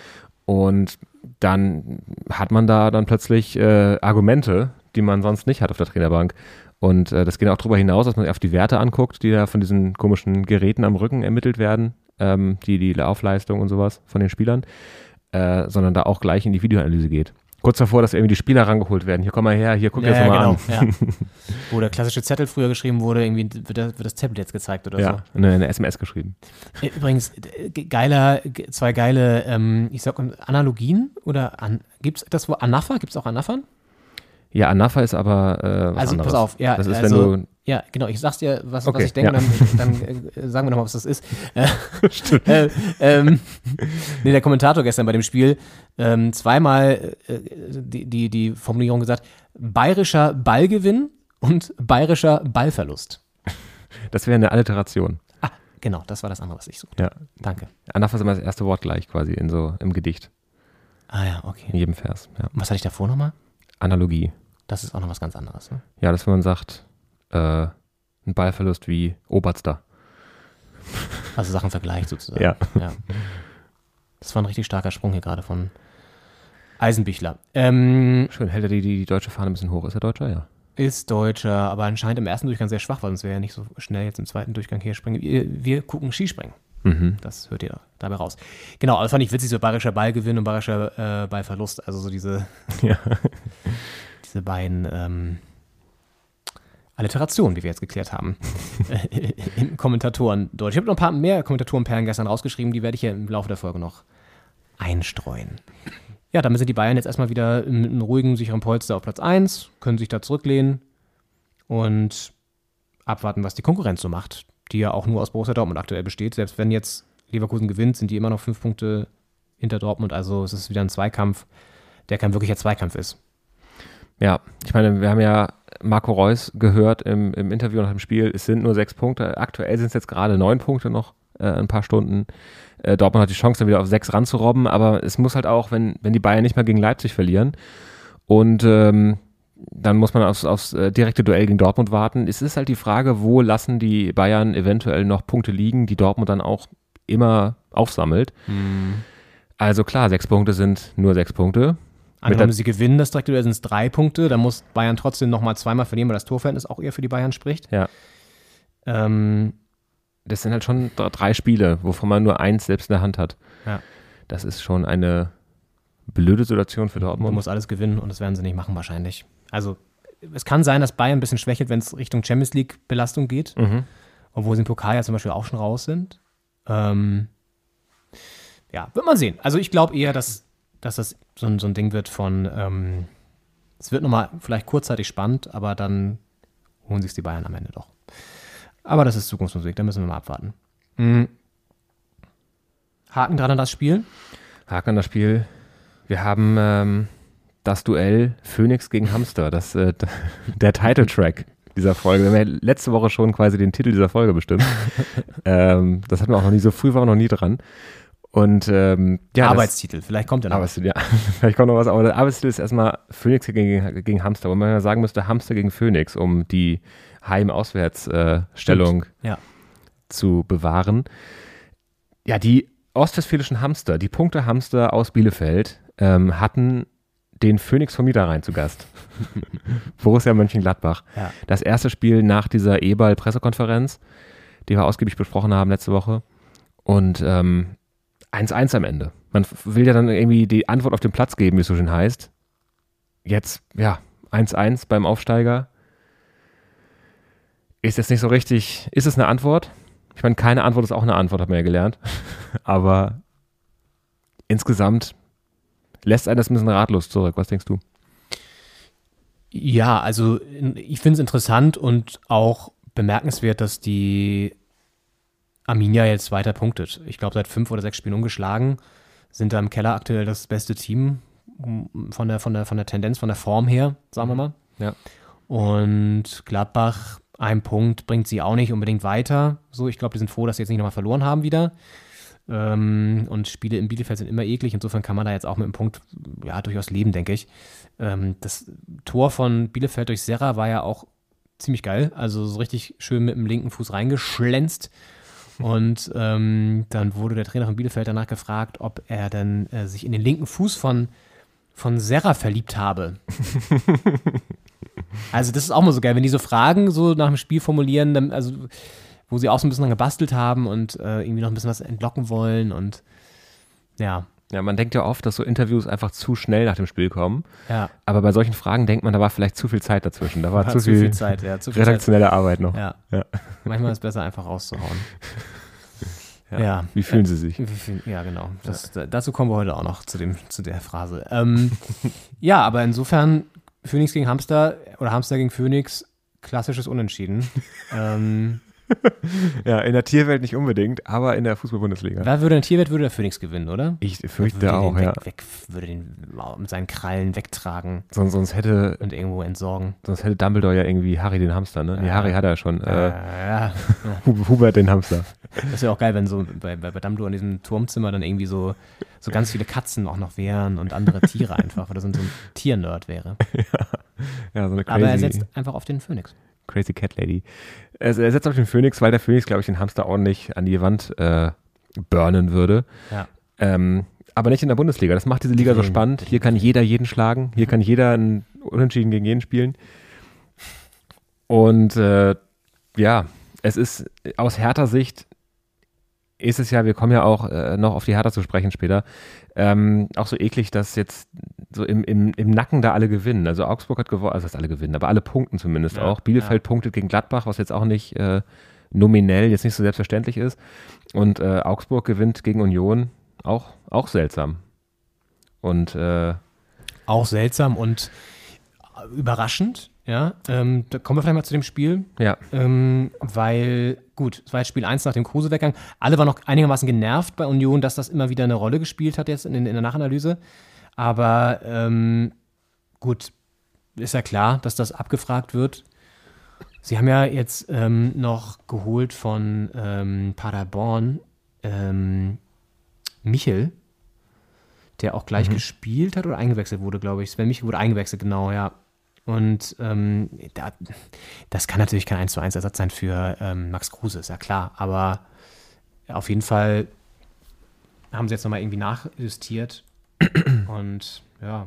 Und dann hat man da dann plötzlich äh, Argumente, die man sonst nicht hat auf der Trainerbank. Und äh, das geht auch darüber hinaus, dass man sich auf die Werte anguckt, die da von diesen komischen Geräten am Rücken ermittelt werden, ähm, die, die Laufleistung und sowas von den Spielern, äh, sondern da auch gleich in die Videoanalyse geht. Kurz davor, dass irgendwie die Spieler rangeholt werden. Hier komm mal her, hier guck dir das mal an. Ja. Wo der klassische Zettel früher geschrieben wurde, irgendwie wird das, wird das Tablet jetzt gezeigt oder Ja, eine, eine SMS geschrieben. so. Äh, Übrigens, äh, ge- geiler, ge- zwei geile, ähm, ich sag Analogien oder an, gibt's das wo Anafa? Gibt's auch Anafern? Ja, Anafa ist aber äh, was Also anderes. pass auf, ja, Das ist, also, wenn du ja, genau, ich sag's dir, was, Okay, was ich denke, ja. dann, dann äh, sagen wir nochmal, was das ist. Äh, äh, ähm, nee, der Kommentator gestern bei dem Spiel ähm, zweimal äh, die, die, die Formulierung gesagt, bayerischer Ballgewinn und bayerischer Ballverlust. das wäre eine Alliteration. Ah, genau, das war das andere, was ich suchte. Ja. Danke. Anafa ist immer das erste Wort gleich quasi in so im Gedicht, Ah ja, okay. in jedem Vers. Ja. Was hatte ich davor nochmal? Analogie. Das ist auch noch was ganz anderes. Ne? Ja, dass wenn man sagt, äh, ein Ballverlust wie Oberster. Also Sachen vergleicht sozusagen. Ja. ja. Das war ein richtig starker Sprung hier gerade von Eisenbichler. Ähm, Schön, hält er die, die, die deutsche Fahne ein bisschen hoch. Ist er Deutscher? Ja. ist Deutscher, aber anscheinend im ersten Durchgang sehr schwach, weil sonst wäre er nicht so schnell jetzt im zweiten Durchgang hier springen. Wir, wir gucken Skispringen. Mhm. Das hört ihr dabei raus. Genau, aber das fand ich witzig, so bayerischer Ballgewinn und bayerischer äh, Ballverlust. Also so diese, Ja. diese beiden ähm, Alliterationen, wie wir jetzt geklärt haben, im Kommentatoren Deutsch. Ich habe noch ein paar mehr Kommentatorenperlen gestern rausgeschrieben, die werde ich hier im Laufe der Folge noch einstreuen. Ja, damit sind die Bayern jetzt erstmal wieder mit einem ruhigen, sicheren Polster auf Platz 1, können sich da zurücklehnen und abwarten, was die Konkurrenz so macht, die ja auch nur aus Borussia Dortmund aktuell besteht. Selbst wenn jetzt Leverkusen gewinnt, sind die immer noch fünf Punkte hinter Dortmund. Also es ist wieder ein Zweikampf, der kein wirklicher Zweikampf ist. Ja, ich meine, wir haben ja Marco Reus gehört im, im Interview nach dem Spiel, es sind nur sechs Punkte. Aktuell sind es jetzt gerade neun Punkte noch, äh, ein paar Stunden. Äh, Dortmund hat die Chance, dann wieder auf sechs ranzurobben, aber es muss halt auch, wenn, wenn die Bayern nicht mal gegen Leipzig verlieren und ähm, dann muss man aufs, aufs äh, direkte Duell gegen Dortmund warten. Es ist halt die Frage, wo lassen die Bayern eventuell noch Punkte liegen, die Dortmund dann auch immer aufsammelt. Also klar, sechs Punkte sind nur sechs Punkte. Angenommen, sie gewinnen das direkte Duell, sind es drei Punkte. Da muss Bayern trotzdem nochmal zweimal verlieren, weil das Torverhältnis auch eher für die Bayern spricht. Ja. Ähm, das sind halt schon dr- drei Spiele, wovon man nur eins selbst in der Hand hat. Ja. Das ist schon eine blöde Situation für man Dortmund. muss alles gewinnen und das werden sie nicht machen wahrscheinlich. Also es kann sein, dass Bayern ein bisschen schwächelt, wenn es Richtung Champions League Belastung geht, Mhm. obwohl sie im Pokal ja zum Beispiel auch schon raus sind. Ähm, ja, wird man sehen. Also ich glaube eher, dass, dass das so ein, so ein Ding wird von, ähm, es wird nochmal vielleicht kurzzeitig spannend, aber dann holen sich die Bayern am Ende doch. Aber das ist Zukunftsmusik, da müssen wir mal abwarten. Mhm. Haken dran an das Spiel. Haken an das Spiel. Wir haben ähm, das Duell Phoenix gegen Hamster, das, äh, der Titeltrack dieser Folge. Wir haben ja letzte Woche schon quasi den Titel dieser Folge bestimmt. ähm, das hatten wir auch noch nie, so früh waren wir noch nie dran. Und ähm, ja, das- Arbeitstitel, vielleicht kommt er noch. Arbeitstitel, ja. Vielleicht kommt noch was, aber der Arbeitstitel ist erstmal Phoenix gegen, gegen Hamster, wo man ja sagen müsste, Hamster gegen Phoenix, um die Heim-Auswärts-Stellung ja. zu bewahren. Ja, die ostwestfälischen Hamster, die Punkte-Hamster aus Bielefeld, ähm, hatten den Phoenix vom Niederrhein zu Gast. Borussia Mönchengladbach. Ja. Das erste Spiel nach dieser E-Ball-Pressekonferenz, die wir ausgiebig besprochen haben letzte Woche. Und ähm, 1-1 am Ende. Man will ja dann irgendwie die Antwort auf den Platz geben, wie es so schön heißt. Jetzt, ja, 1-1 beim Aufsteiger. Ist jetzt nicht so richtig. Ist es eine Antwort? Ich meine, keine Antwort ist auch eine Antwort, hat man ja gelernt. Aber insgesamt lässt einen das ein bisschen ratlos zurück. Was denkst du? Ja, also ich finde es interessant und auch bemerkenswert, dass die Arminia jetzt weiter punktet. Ich glaube, seit fünf oder sechs Spielen ungeschlagen, sind da im Keller aktuell das beste Team m, von der, von der, von der Tendenz, von der Form her, sagen wir mal. Ja. Und Gladbach, ein Punkt bringt sie auch nicht unbedingt weiter. So, ich glaube, die sind froh, dass sie jetzt nicht nochmal verloren haben wieder. Ähm, und Spiele in Bielefeld sind immer eklig. Insofern kann man da jetzt auch mit einem Punkt ja durchaus leben, denke ich. Ähm, das Tor von Bielefeld durch Serra war ja auch ziemlich geil. Also so richtig schön mit dem linken Fuß reingeschlänzt. Und ähm, dann wurde der Trainer von Bielefeld danach gefragt, ob er denn äh, sich in den linken Fuß von, von Serra verliebt habe. also das ist auch mal so geil, wenn die so Fragen so nach dem Spiel formulieren, dann, also wo sie auch so ein bisschen dran gebastelt haben und äh, irgendwie noch ein bisschen was entlocken wollen und ja, Ja, man denkt ja oft, dass so Interviews einfach zu schnell nach dem Spiel kommen. ja. Aber bei solchen Fragen denkt man, da war vielleicht zu viel Zeit dazwischen. Da war, War zu, viel, Zeit, ja, zu viel Zeit. redaktionelle Arbeit noch. Ja. Ja. Manchmal ist es besser, einfach rauszuhauen. Ja. ja. Wie fühlen Sie sich? Ja, genau. Das, da- Dazu kommen wir heute auch noch zu, dem, zu der Phrase. Ähm, ja, aber insofern Phoenix gegen Hamster oder Hamster gegen Phoenix, klassisches Unentschieden. ähm, Ja, in der Tierwelt nicht unbedingt, aber in der Fußball-Bundesliga. wer würde ein Tierwert, würde der Phoenix gewinnen, oder? Ich fürchte den auch, ja. weg, weg, würde den mit seinen Krallen wegtragen Sonst, sonst, hätte, und irgendwo entsorgen. sonst hätte Dumbledore ja irgendwie Harry den Hamster, ne? Nee, Ja. Harry hat er ja schon. Äh, ja. Hu- Hubert den Hamster. Das wäre auch geil, wenn so bei, bei, bei Dumbledore in diesem Turmzimmer dann irgendwie so, so ganz viele Katzen auch noch wären und andere Tiere einfach, weil das so ein Tiernerd wäre. Ja, so eine Aber er crazy, setzt einfach auf den Phönix. Crazy Cat Lady. Er, er setzt auf den Phönix, weil der Phönix, glaube ich, den Hamster ordentlich an die Wand äh, burnen würde. Ja. Ähm, aber nicht in der Bundesliga. Das macht diese Liga so spannend. Hier kann jeder jeden schlagen. Hier kann jeder ein Unentschieden gegen jeden spielen. Und äh, ja, es ist aus härter Sicht ist es ja, wir kommen ja auch äh, noch auf die Hertha zu sprechen später, ähm, auch so eklig, dass jetzt so im, im, im Nacken da alle gewinnen. Also Augsburg hat gewonnen, also dass alle gewinnen, aber alle punkten zumindest Ja, auch. Bielefeld punktet gegen Gladbach, was jetzt auch nicht äh, nominell jetzt nicht so selbstverständlich ist. Und äh, Augsburg gewinnt gegen Union, auch, auch seltsam. Und äh, Auch seltsam und überraschend, ja. Ähm, da kommen wir vielleicht mal zu dem Spiel, ja, ähm, weil, gut, es war jetzt Spiel 1 nach dem Kruse-Weggang. Alle waren noch einigermaßen genervt bei Union, dass das immer wieder eine Rolle gespielt hat jetzt in, in der Nachanalyse. Aber ähm, gut, ist ja klar, dass das abgefragt wird. Sie haben ja jetzt ähm, noch geholt von ähm, Paderborn ähm, Michel, der auch gleich gespielt hat oder eingewechselt wurde, glaube ich. Sven Michel wurde eingewechselt, genau, ja. Und ähm, da, das kann natürlich kein 1 zu 1 Ersatz sein für ähm, Max Kruse, ist ja klar. Aber auf jeden Fall haben sie jetzt nochmal irgendwie nachjustiert. Und ja.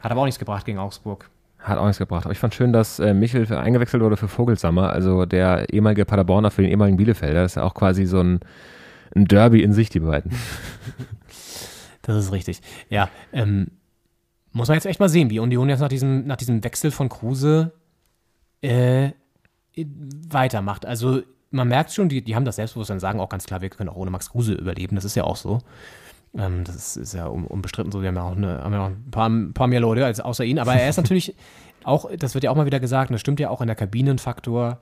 Hat aber auch nichts gebracht gegen Augsburg. hat auch nichts gebracht. Aber ich fand schön, dass äh, Michel für, eingewechselt wurde für Vogelsammer, also der ehemalige Paderborner für den ehemaligen Bielefelder. Das ist ja auch quasi so ein, ein Derby in sich, die beiden. Das ist richtig. Ja, ähm, muss man jetzt echt mal sehen, wie Union jetzt nach diesem, nach diesem Wechsel von Kruse äh, weitermacht. Also man merkt schon, die, die haben das Selbstbewusstsein, sagen auch ganz klar, wir können auch ohne Max Kruse überleben. Das ist ja auch so. Ähm, das ist, ja un, unbestritten so. Wir haben ja auch, eine, haben ja auch ein, paar, ein paar mehr Leute als außer ihn. Aber er ist natürlich auch, das wird ja auch mal wieder gesagt, und das stimmt ja auch in der Kabinenfaktor.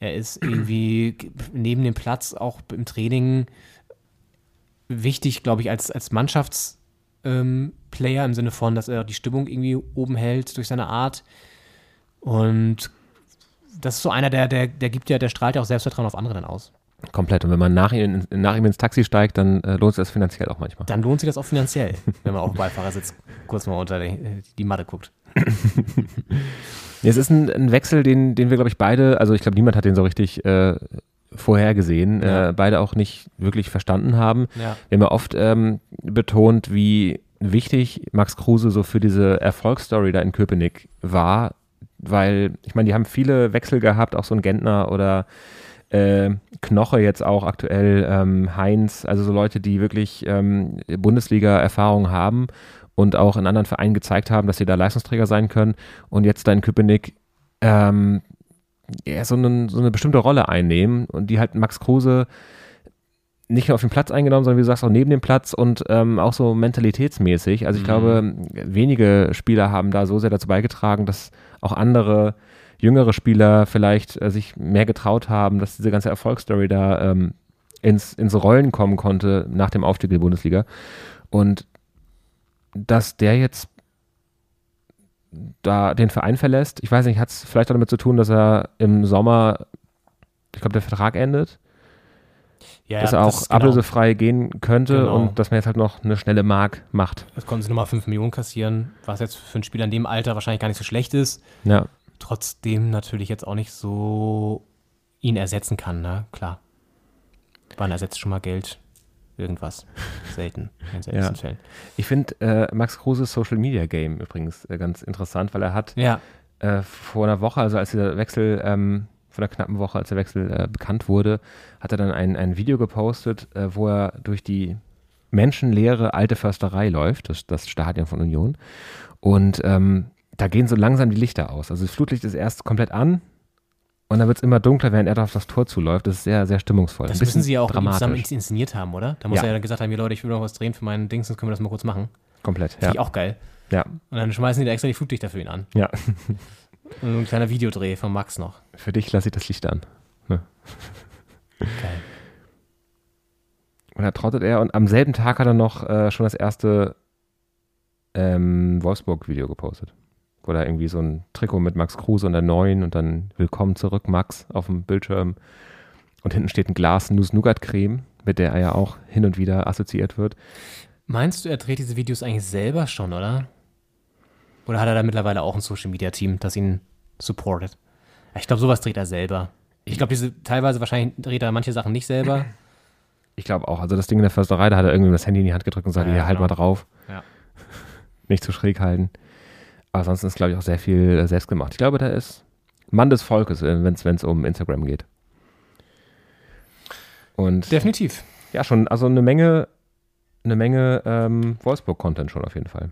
Er ist irgendwie neben dem Platz auch im Training wichtig, glaube ich, als, als Mannschaftsplayer ähm, im Sinne von, dass er die Stimmung irgendwie oben hält durch seine Art. Und das ist so einer, der, der, der gibt ja, der strahlt ja auch Selbstvertrauen auf andere dann aus. Komplett. Und wenn man nach ihm, nach ihm ins Taxi steigt, dann äh, lohnt sich das finanziell auch manchmal. Dann lohnt sich das auch finanziell, wenn man auf dem Beifahrersitz kurz mal unter die, die Matte guckt. Es ist ein, ein Wechsel, den, den wir, glaube ich, beide, also ich glaube, niemand hat den so richtig äh, vorhergesehen, Ja. äh, beide auch nicht wirklich verstanden haben. Ja. Wir haben ja oft ähm, betont, wie wichtig Max Kruse so für diese Erfolgsstory da in Köpenick war, weil, ich meine, die haben viele Wechsel gehabt, auch so ein Gentner oder äh, Knoche jetzt auch aktuell, ähm, Heinz, also so Leute, die wirklich ähm, Bundesliga-Erfahrung haben und auch in anderen Vereinen gezeigt haben, dass sie da Leistungsträger sein können und jetzt da in Köpenick ähm, ja, so, eine, so eine bestimmte Rolle einnehmen und die halt Max Kruse nicht nur auf dem Platz eingenommen, sondern wie du sagst, auch neben dem Platz und ähm, auch so mentalitätsmäßig. Also ich glaube, wenige Spieler haben da so sehr dazu beigetragen, dass auch andere jüngere Spieler vielleicht äh, sich mehr getraut haben, dass diese ganze Erfolgsstory da ähm, ins, ins Rollen kommen konnte nach dem Aufstieg in die Bundesliga. Und dass der jetzt da den Verein verlässt, ich weiß nicht, hat es vielleicht auch damit zu tun, dass er im Sommer, ich glaube, der Vertrag endet, Ja, dass er auch ist genau- ablösefrei gehen könnte Genau. und dass man jetzt halt noch eine schnelle Mark macht. Jetzt konnten sie nochmal 5 Millionen kassieren, was jetzt für einen Spieler in dem Alter wahrscheinlich gar nicht so schlecht ist. Ja, Trotzdem natürlich jetzt auch nicht so ihn ersetzen kann, ne? Klar. Wann ersetzt schon mal Geld? Irgendwas. Selten. In seltensten Ja. Fällen. ich finde äh, Max Kruses Social Media Game übrigens äh, ganz interessant, weil er hat Ja. äh, vor einer Woche, also als der Wechsel, ähm, vor einer knappen Woche, als der Wechsel äh, bekannt wurde, hat er dann ein, ein Video gepostet, äh, wo er durch die menschenleere alte Försterei läuft, das, das Stadion von Union. Und ähm, da gehen so langsam die Lichter aus. Also das Flutlicht ist erst komplett an und dann wird es immer dunkler, während er da auf das Tor zuläuft. Das ist sehr, sehr stimmungsvoll. Das müssen sie ja auch dramatisch. zusammen inszeniert haben, oder? Da muss Ja. er ja dann gesagt haben, hier Leute, ich will noch was drehen für meinen Dings, sonst können wir das mal kurz machen. Komplett, Finde ja. ich auch geil. ja. Und dann schmeißen die da extra die Flutlichter für ihn an. Ja, Und ein kleiner Videodreh von Max noch. für dich lasse ich das Licht an. Geil. Und da trottet er und am selben Tag hat er noch äh, schon das erste ähm, Wolfsburg-Video gepostet. Da irgendwie so ein Trikot mit Max Kruse und der Neuen und dann Willkommen zurück, Max, auf dem Bildschirm. Und hinten steht ein Glas Nuss-Nougat-Creme, mit der er ja auch hin und wieder assoziiert wird. Meinst du, er dreht diese Videos eigentlich selber schon, oder? Oder hat er da mittlerweile auch ein Social Media Team, das ihn supportet? Ich glaube, sowas dreht er selber. Ich glaube, diese teilweise wahrscheinlich dreht er manche Sachen nicht selber. Ich glaube auch, also das Ding in der Försterei, da hat er irgendwie das Handy in die Hand gedrückt und sagt, Ja, hier, halt genau. mal drauf. Ja. Nicht zu schräg halten. Aber ansonsten ist, glaube ich, auch sehr viel äh, selbst gemacht. Ich glaube, der ist Mann des Volkes, wenn es um Instagram geht. Und Definitiv. ja, schon, also eine Menge, eine Menge ähm, Wolfsburg-Content schon auf jeden Fall.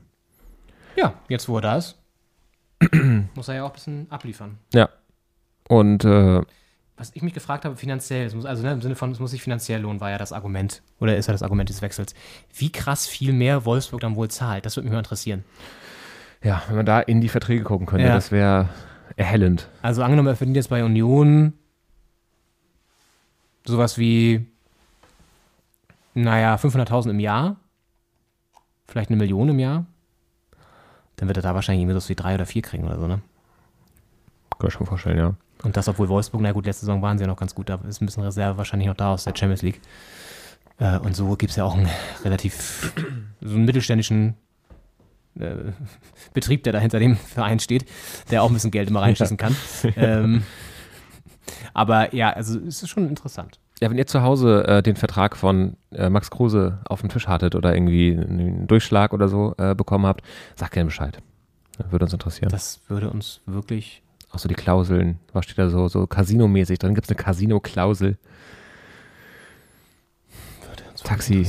Ja, jetzt wo er da ist, muss er ja auch ein bisschen abliefern. Ja. Und äh, Was ich mich gefragt habe, finanziell, es muss, also ne, im Sinne von, es muss sich finanziell lohnen, war ja das Argument. Oder ist ja das Argument des Wechsels. Wie krass viel mehr Wolfsburg dann wohl zahlt, das würde mich mal interessieren. Ja, wenn man da in die Verträge gucken könnte, Ja. das wäre erhellend. Also angenommen, er verdient jetzt bei Union sowas wie, naja, 500.000 im Jahr, vielleicht eine Million im Jahr, dann wird er da wahrscheinlich irgendwie so wie drei oder vier kriegen oder so, ne? Kann ich schon vorstellen, ja. Und das, obwohl Wolfsburg, na gut, letzte Saison waren sie ja noch ganz gut, da ist ein bisschen Reserve wahrscheinlich noch da aus der Champions League. Äh, und so gibt es ja auch einen relativ, so einen mittelständischen äh, Betrieb, der da hinter dem Verein steht, der auch ein bisschen Geld immer reinschießen kann. ähm, aber ja, also es ist schon interessant. Ja, wenn ihr zu Hause äh, den Vertrag von äh, Max Kruse auf dem Tisch hattet oder irgendwie einen Durchschlag oder so äh, bekommen habt, sagt gerne Bescheid. Würde uns interessieren. Das würde uns wirklich. Auch so die Klauseln. Was steht da so, so Casino-mäßig drin? Gibt es eine Casino-Klausel? Taxi.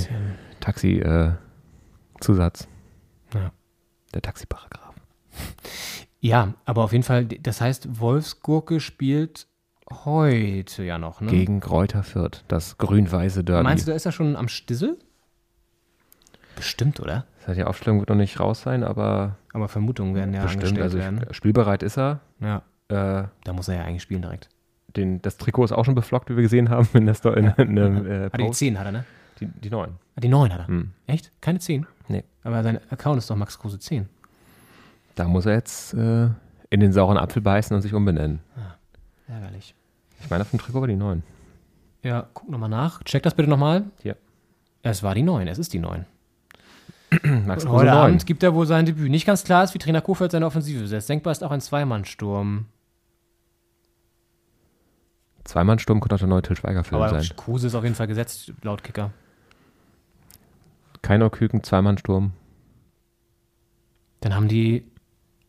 Taxi-Zusatz. Ja. Der Taxiparagraph. Ja, aber auf jeden Fall, das heißt, Wolfsgurke spielt heute ja noch, ne? Gegen Kräuter Fürth. Das grün-weiße Derby. Meinst du, da ist er schon am Stissel? Bestimmt, oder? Das heißt, die Aufstellung wird noch nicht raus sein, aber Aber Vermutungen werden ja bestimmt. Also werden. spielbereit ist er. Ja, Äh, da muss er ja eigentlich spielen direkt. den, das Trikot ist auch schon beflockt, wie wir gesehen haben in der Sto in, in, einem, äh, Ah, die Post. 10 hat er, ne? Die, die neuen. Ah, die 9 hat er. Hm. Echt? Keine 10? Nee. Aber sein Account ist doch Max Kruse 10. Da muss er jetzt äh, in den sauren Apfel beißen und sich umbenennen. Ärgerlich. Ich meine, auf dem Trikot war die neun. Ja, guck nochmal nach. Check das bitte nochmal. Hier. Es war die 9, es ist die 9. Max Kruse heute neun. Abend gibt er wohl sein Debüt. Nicht ganz klar ist, wie Trainer Kofeld seine Offensive setzt. Denkbar ist auch ein Zweimannsturm. Zweimannsturm könnte auch der neue Til Schweiger-Film sein. Kruse ist auf jeden Fall gesetzt, laut Kicker. Keiner Küken, Zweimannsturm. Dann haben die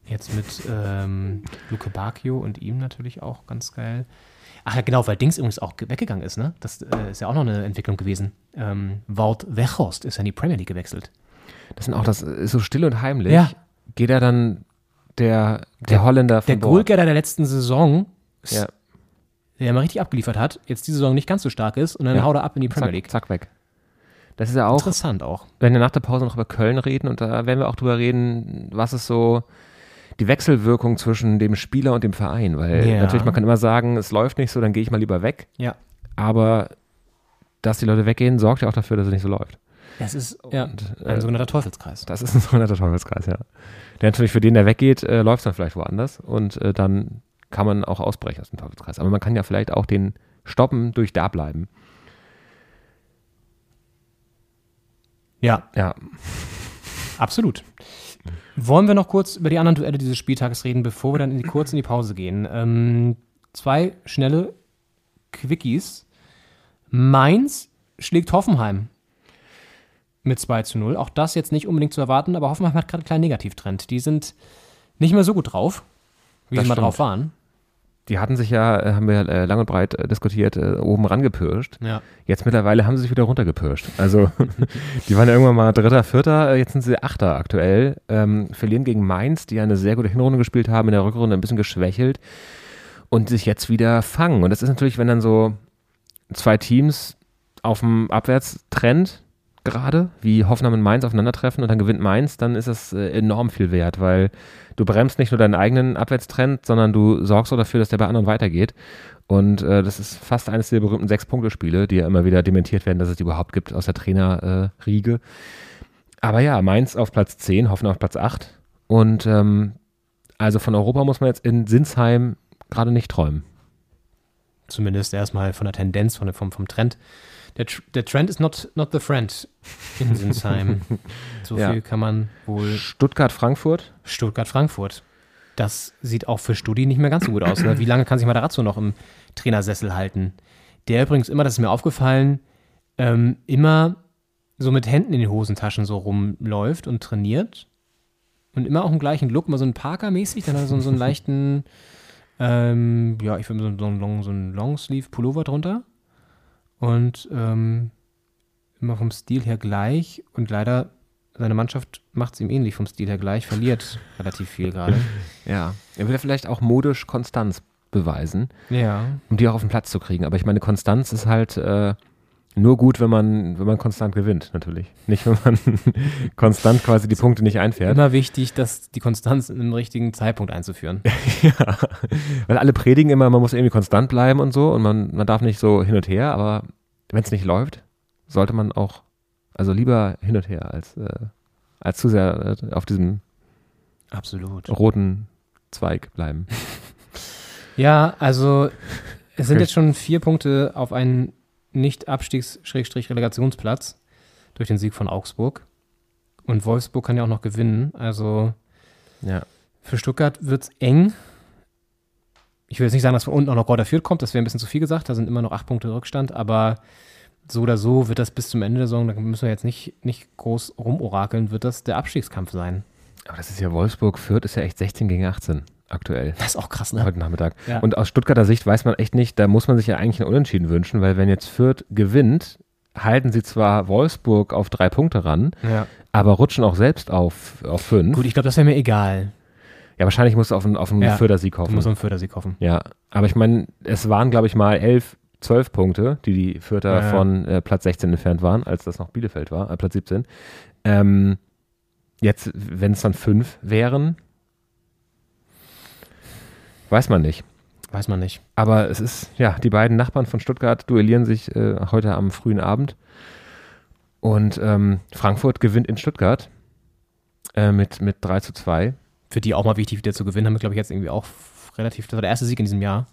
jetzt mit ähm, Luke Bacchio und ihm natürlich auch ganz geil. Ach ja, genau, weil Dings übrigens auch ge- weggegangen ist, ne? Das äh, ist ja auch noch eine Entwicklung gewesen. Ähm, Wout Weghorst ist ja in die Premier League gewechselt. Das sind auch, das ist so still und heimlich. Ja. Geht er dann der, der, Der- Holländer von Der. Goalgetter der letzten Saison, Ja, der mal richtig abgeliefert hat, jetzt die Saison nicht ganz so stark ist und dann Ja. haut er ab in die Premier League. zack, zack, weg. Das ist ja auch, Interessant auch. wenn wir nach der Pause noch über Köln reden und da werden wir auch drüber reden, was ist so die Wechselwirkung zwischen dem Spieler und dem Verein, weil Ja. natürlich man kann immer sagen, es läuft nicht so, dann gehe ich mal lieber weg, Ja. aber dass die Leute weggehen, sorgt ja auch dafür, dass es nicht so läuft. Das ist ja, Und, ein äh, sogenannter Teufelskreis. Das ist ein sogenannter Teufelskreis, ja. Der natürlich für den, der weggeht, äh, läuft es dann vielleicht woanders und äh, dann kann man auch ausbrechen aus dem Teufelskreis. Aber man kann ja vielleicht auch den stoppen durch da bleiben. Ja, Ja, absolut. Wollen wir noch kurz über die anderen Duelle dieses Spieltages reden, bevor wir dann in die, kurz in die Pause gehen? Ähm, zwei schnelle Quickies. Mainz schlägt Hoffenheim mit 2 zu 0. Auch das jetzt nicht unbedingt zu erwarten, aber Hoffenheim hat gerade einen kleinen Negativtrend. Die sind nicht mehr so gut drauf, wie Das sie mal stimmt. drauf waren. Die hatten sich ja, äh, haben wir äh, lang und breit äh, diskutiert, äh, oben rangepirscht. Ja. Jetzt mittlerweile haben sie sich wieder runtergepirscht. Also die waren ja irgendwann mal Dritter, Vierter, äh, jetzt sind sie Achter aktuell. Ähm, verlieren gegen Mainz, die ja eine sehr gute Hinrunde gespielt haben, in der Rückrunde ein bisschen geschwächelt und sich jetzt wieder fangen. Und das ist natürlich, wenn dann so zwei Teams auf dem Abwärtstrend gerade, wie Hoffenheim und Mainz aufeinandertreffen und dann gewinnt Mainz, dann ist das äh, enorm viel wert, weil du bremst nicht nur deinen eigenen Abwärtstrend, sondern du sorgst auch dafür, dass der bei anderen weitergeht. Und äh, das ist fast eines der berühmten Sechs-Punkte-Spiele, die ja immer wieder dementiert werden, dass es die überhaupt gibt aus der Trainerriege. Aber ja, Mainz auf Platz 10, Hoffenheim auf Platz 8. Und ähm, also von Europa muss man jetzt in Sinsheim gerade nicht träumen. Zumindest erstmal von der Tendenz, von vom, vom Trend. Der, der Trend ist not, not the friend in Sinsheim. so Ja. viel kann man wohl Stuttgart-Frankfurt, Stuttgart-Frankfurt. Das sieht auch für Studi nicht mehr ganz so gut aus. Ne? Wie lange kann sich Matarazzo noch im Trainersessel halten? Der übrigens immer, das ist mir aufgefallen, ähm, immer so mit Händen in den Hosentaschen so rumläuft und trainiert. Und immer auch im gleichen Look, mal so ein Parker-mäßig, dann hat er so, so einen leichten, ähm, ja, ich würde so, so einen Long, so einen Longsleeve-Pullover drunter. Und ähm, immer vom Stil her gleich. Und leider seine Mannschaft macht es ihm ähnlich vom Stil her gleich, verliert relativ viel gerade. ja. Er will vielleicht auch modisch Konstanz beweisen, Ja. um die auch auf den Platz zu kriegen. Aber ich meine, Konstanz ist halt äh, nur gut, wenn man, wenn man konstant gewinnt, natürlich. Nicht, wenn man konstant quasi die Punkte nicht einfährt. Immer wichtig, dass die Konstanz im richtigen Zeitpunkt einzuführen. Ja, weil alle predigen immer, man muss irgendwie konstant bleiben und so und man, man darf nicht so hin und her, aber wenn es nicht läuft, sollte man auch, also lieber hin und her, als, äh, als zu sehr äh, auf diesem Absolut. roten Zweig bleiben. Ja, also es sind jetzt schon vier Punkte auf einen Nicht-Abstiegs-Relegationsplatz durch den Sieg von Augsburg. Und Wolfsburg kann ja auch noch gewinnen. Also Ja. für Stuttgart wird es eng. Ich will jetzt nicht sagen, dass von unten auch noch Gorda Fürth kommt, das wäre ein bisschen zu viel gesagt. Da sind immer noch acht Punkte Rückstand, aber so oder so wird das bis zum Ende der Saison, da müssen wir jetzt nicht, nicht groß rumorakeln, wird das der Abstiegskampf sein. Aber das ist ja Wolfsburg, Fürth ist ja echt 16 gegen 18 aktuell. Das ist auch krass, ne? Heute Nachmittag. Ja. Und aus Stuttgarter Sicht weiß man echt nicht, da muss man sich ja eigentlich einen Unentschieden wünschen, weil wenn jetzt Fürth gewinnt, halten sie zwar Wolfsburg auf drei Punkte ran, Ja. aber rutschen auch selbst auf, auf fünf. Gut, ich glaube, das wäre mir egal. Ja, wahrscheinlich musst du auf einen, auf einen Ja, Fördersieg Du hoffen. musst einen Fördersieg hoffen. Ja, aber ich meine, es waren, glaube ich, mal elf, zwölf Punkte, die die Fürther ja. von äh, Platz 16 entfernt waren, als das noch Bielefeld war, äh, Platz 17. Ähm, jetzt, wenn es dann fünf wären, weiß man nicht. Weiß man nicht. Aber es ist, ja, die beiden Nachbarn von Stuttgart duellieren sich äh, heute am frühen Abend. Und ähm, Frankfurt gewinnt in Stuttgart äh, mit, mit 3 zu 2. Für die auch mal wichtig, wieder zu gewinnen, haben wir, glaube ich, jetzt irgendwie auch relativ, das war der erste Sieg in diesem Jahr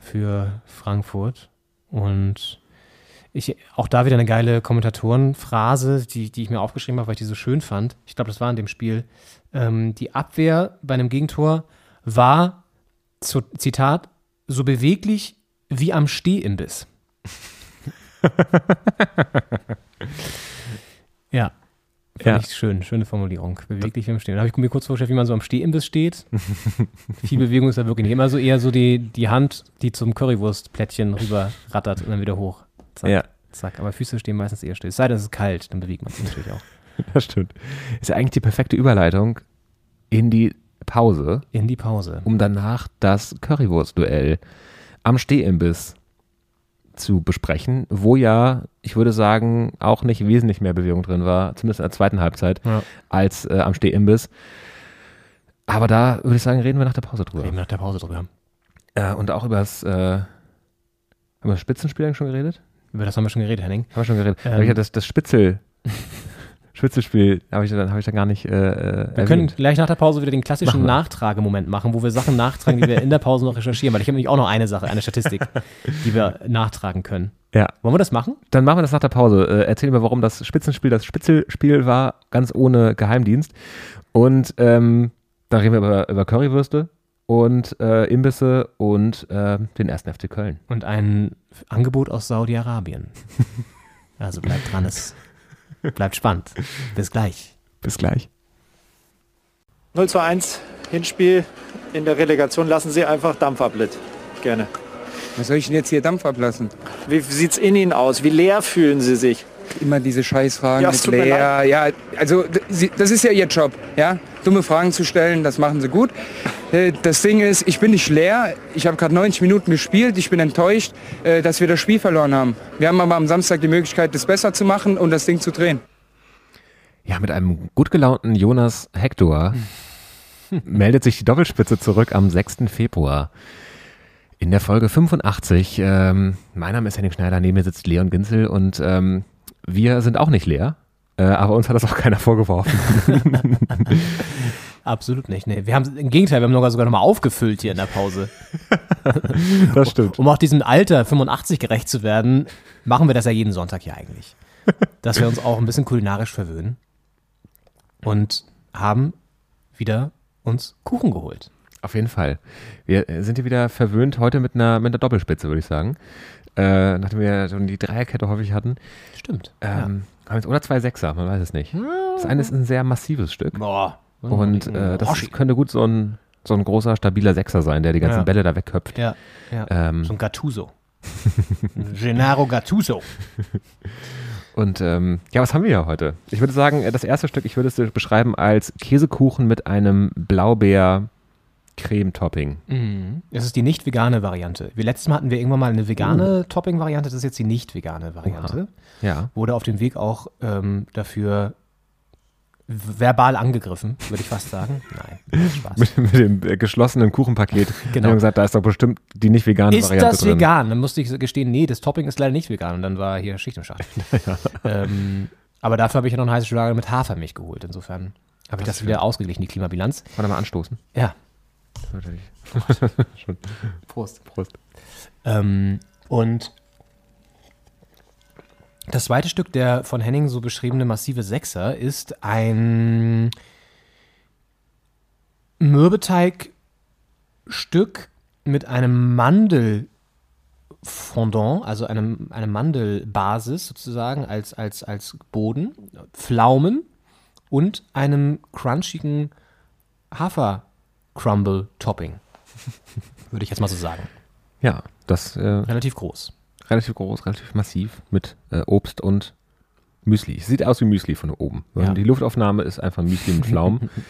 für Frankfurt. Und ich, auch da wieder eine geile Kommentatorenphrase, die, die ich mir aufgeschrieben habe, weil ich die so schön fand. Ich glaube, das war in dem Spiel. Ähm, die Abwehr bei einem Gegentor war, zu, Zitat, so beweglich wie am Stehimbiss. ja. Fand Ja. ich schön, schöne Formulierung. Beweglich wie am Stehen. Da habe ich mir kurz vorgestellt, wie man so am Stehimbiss steht. Viel Bewegung ist da wirklich nicht. Immer so eher so die, die Hand, die zum Currywurstplättchen rüber rattert und dann wieder hoch. Zack, Ja. zack. Aber Füße stehen meistens eher still. Es sei denn, es ist kalt, dann bewegt man sich natürlich auch. Das stimmt. Ist ja eigentlich die perfekte Überleitung in die Pause, In die Pause. um danach das Currywurst-Duell am Stehimbiss zu besprechen, wo ja, ich würde sagen, auch nicht wesentlich mehr Bewegung drin war, zumindest in der zweiten Halbzeit, Ja. als äh, am Stehimbiss. Aber da würde ich sagen, reden wir nach der Pause drüber. Reden wir nach der Pause drüber. Äh, und auch über das, äh, haben wir das Spitzenspiel eigentlich schon geredet? Über das haben wir schon geredet, Henning. Haben wir schon geredet. Ähm. Hab ich ja das, das Spitzel, Spitzelspiel habe ich, dann- hab ich dann gar nicht äh, äh, Wir können gleich nach der Pause wieder den klassischen Machen wir. Nachtragemoment machen, wo wir Sachen nachtragen, die wir in der Pause noch recherchieren, weil ich habe nämlich auch noch eine Sache, eine Statistik, die wir nachtragen können. Ja, Wollen wir das machen? dann machen wir das nach der Pause. Äh, erzähl mir, warum das Spitzenspiel das Spitzelspiel war, ganz ohne Geheimdienst. Und ähm, dann reden wir über, über Currywürste und äh, Imbisse und äh, den ersten FC Köln. Und ein Angebot aus Saudi-Arabien. Also bleibt dran, es bleibt spannend. Bis gleich. Bis gleich. 0 zu 1 Hinspiel in der Relegation lassen Sie einfach Dampf ablit. Gerne. Was soll ich denn jetzt hier Dampf ablassen? Wie sieht's in Ihnen aus? Wie leer fühlen Sie sich? Immer diese Scheißfragen Ja, mit Lea. Ja, also das ist ja ihr Job, ja? Dumme Fragen zu stellen, das machen sie gut. Äh, Das Ding ist, ich bin nicht leer. Ich habe gerade 90 Minuten gespielt. Ich bin enttäuscht, äh, dass wir das Spiel verloren haben. Wir haben aber am Samstag die Möglichkeit, das besser zu machen und das Ding zu drehen. Ja, mit einem gut gelaunten Jonas Hector meldet sich die Doppelspitze zurück am 6. Februar. In der Folge 85. Ähm, mein Name ist Henning Schneider, neben mir sitzt Leon Ginzel und ähm, wir sind auch nicht leer. Äh, aber uns hat das auch keiner vorgeworfen. Absolut nicht. Nee, wir haben im Gegenteil, wir haben sogar sogar nochmal aufgefüllt hier in der Pause. Das stimmt. Um auch diesem Alter 85 gerecht zu werden, machen wir das ja jeden Sonntag hier eigentlich. Dass wir uns auch ein bisschen kulinarisch verwöhnen. Und haben wieder uns Kuchen geholt. Auf jeden Fall. Wir äh, sind hier wieder verwöhnt heute mit einer, mit einer Doppelspitze, würde ich sagen. Äh, nachdem wir schon die Dreierkette häufig hatten. Stimmt. Ähm, jetzt, oder zwei Sechser, man weiß es nicht. Das eine ist ein sehr massives Stück. Boah. Und äh, das Oschi. könnte gut so ein, so ein großer, stabiler Sechser sein, der die ganzen Ja. Bälle da wegköpft. Ja, ja. Ähm, so ein Gattuso. Gennaro Gattuso. und ähm, ja, was haben wir ja heute? Ich würde sagen, das erste Stück, ich würde es beschreiben als Käsekuchen mit einem Blaubeer-Creme-Topping. Mhm. Das ist die nicht vegane Variante. Wir letztes Mal hatten wir irgendwann mal eine vegane Topping-Variante, das ist jetzt die nicht vegane Variante. Ja. Wurde auf dem Weg auch ähm, dafür verbal angegriffen, würde ich fast sagen. Nein, Spaß. Mit, mit dem äh, geschlossenen Kuchenpaket. Genau. Haben gesagt, da ist doch bestimmt die nicht vegane Ist Variante das drin. vegan? Dann musste ich gestehen, nee, das Topping ist leider nicht vegan. Und dann war hier Schicht im Schacht. ähm, aber dafür habe ich ja noch eine heiße Schokolade mit Hafermilch geholt. Insofern habe ich das wieder ausgeglichen, die Klimabilanz. Warte mal anstoßen. Ja. Schon. Prost. Prost. Ähm, und das zweite Stück der von Henning so beschriebene massive Sechser ist ein Mürbeteigstück mit einem Mandelfondant, also einem, eine Mandelbasis sozusagen als, als, als Boden, Pflaumen und einem crunchigen Hafer-Crumble-Topping. Würde ich jetzt mal so sagen. Ja, das äh, Relativ groß. relativ groß, relativ massiv mit äh, Obst und Müsli. Sieht aus wie Müsli von oben. Ja. Die Luftaufnahme ist einfach Müsli mit Pflaumen.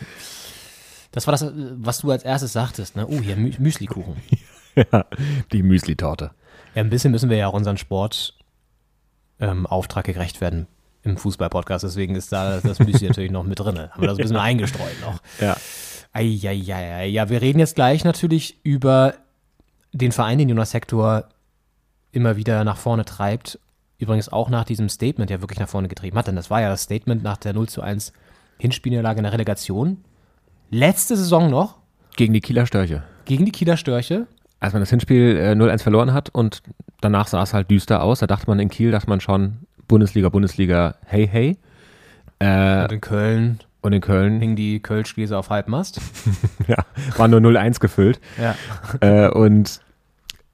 Das war das, äh, was du als erstes sagtest, ne? Oh, hier Mü Müslikuchen. ja, die Müsli-Torte. Ja, ein bisschen müssen wir ja auch unseren Sport ähm, Auftrag gerecht werden im Fußball-Podcast. Deswegen ist da das Müsli natürlich noch mit drin. Haben wir das ein bisschen eingestreut noch. Ja. Eieiei. Ja, wir reden jetzt gleich natürlich über den Verein, den Jonas Hector immer wieder nach vorne treibt. Übrigens auch nach diesem Statement ja wirklich nach vorne getrieben hat. Denn das war ja das Statement nach der 0 zu 1 Hinspielniederlage in der Relegation. Letzte Saison noch Gegen die Kieler Störche. gegen die Kieler Störche. als man das Hinspiel äh, 0-1 verloren hat und danach sah es halt düster aus. Da dachte man in Kiel, dachte man schon, Bundesliga, Bundesliga, hey, hey. Äh, Und in Köln und in Köln, hing die Kölschkäse auf Halbmast. ja, war nur 0-1 gefüllt. Ja. Äh, und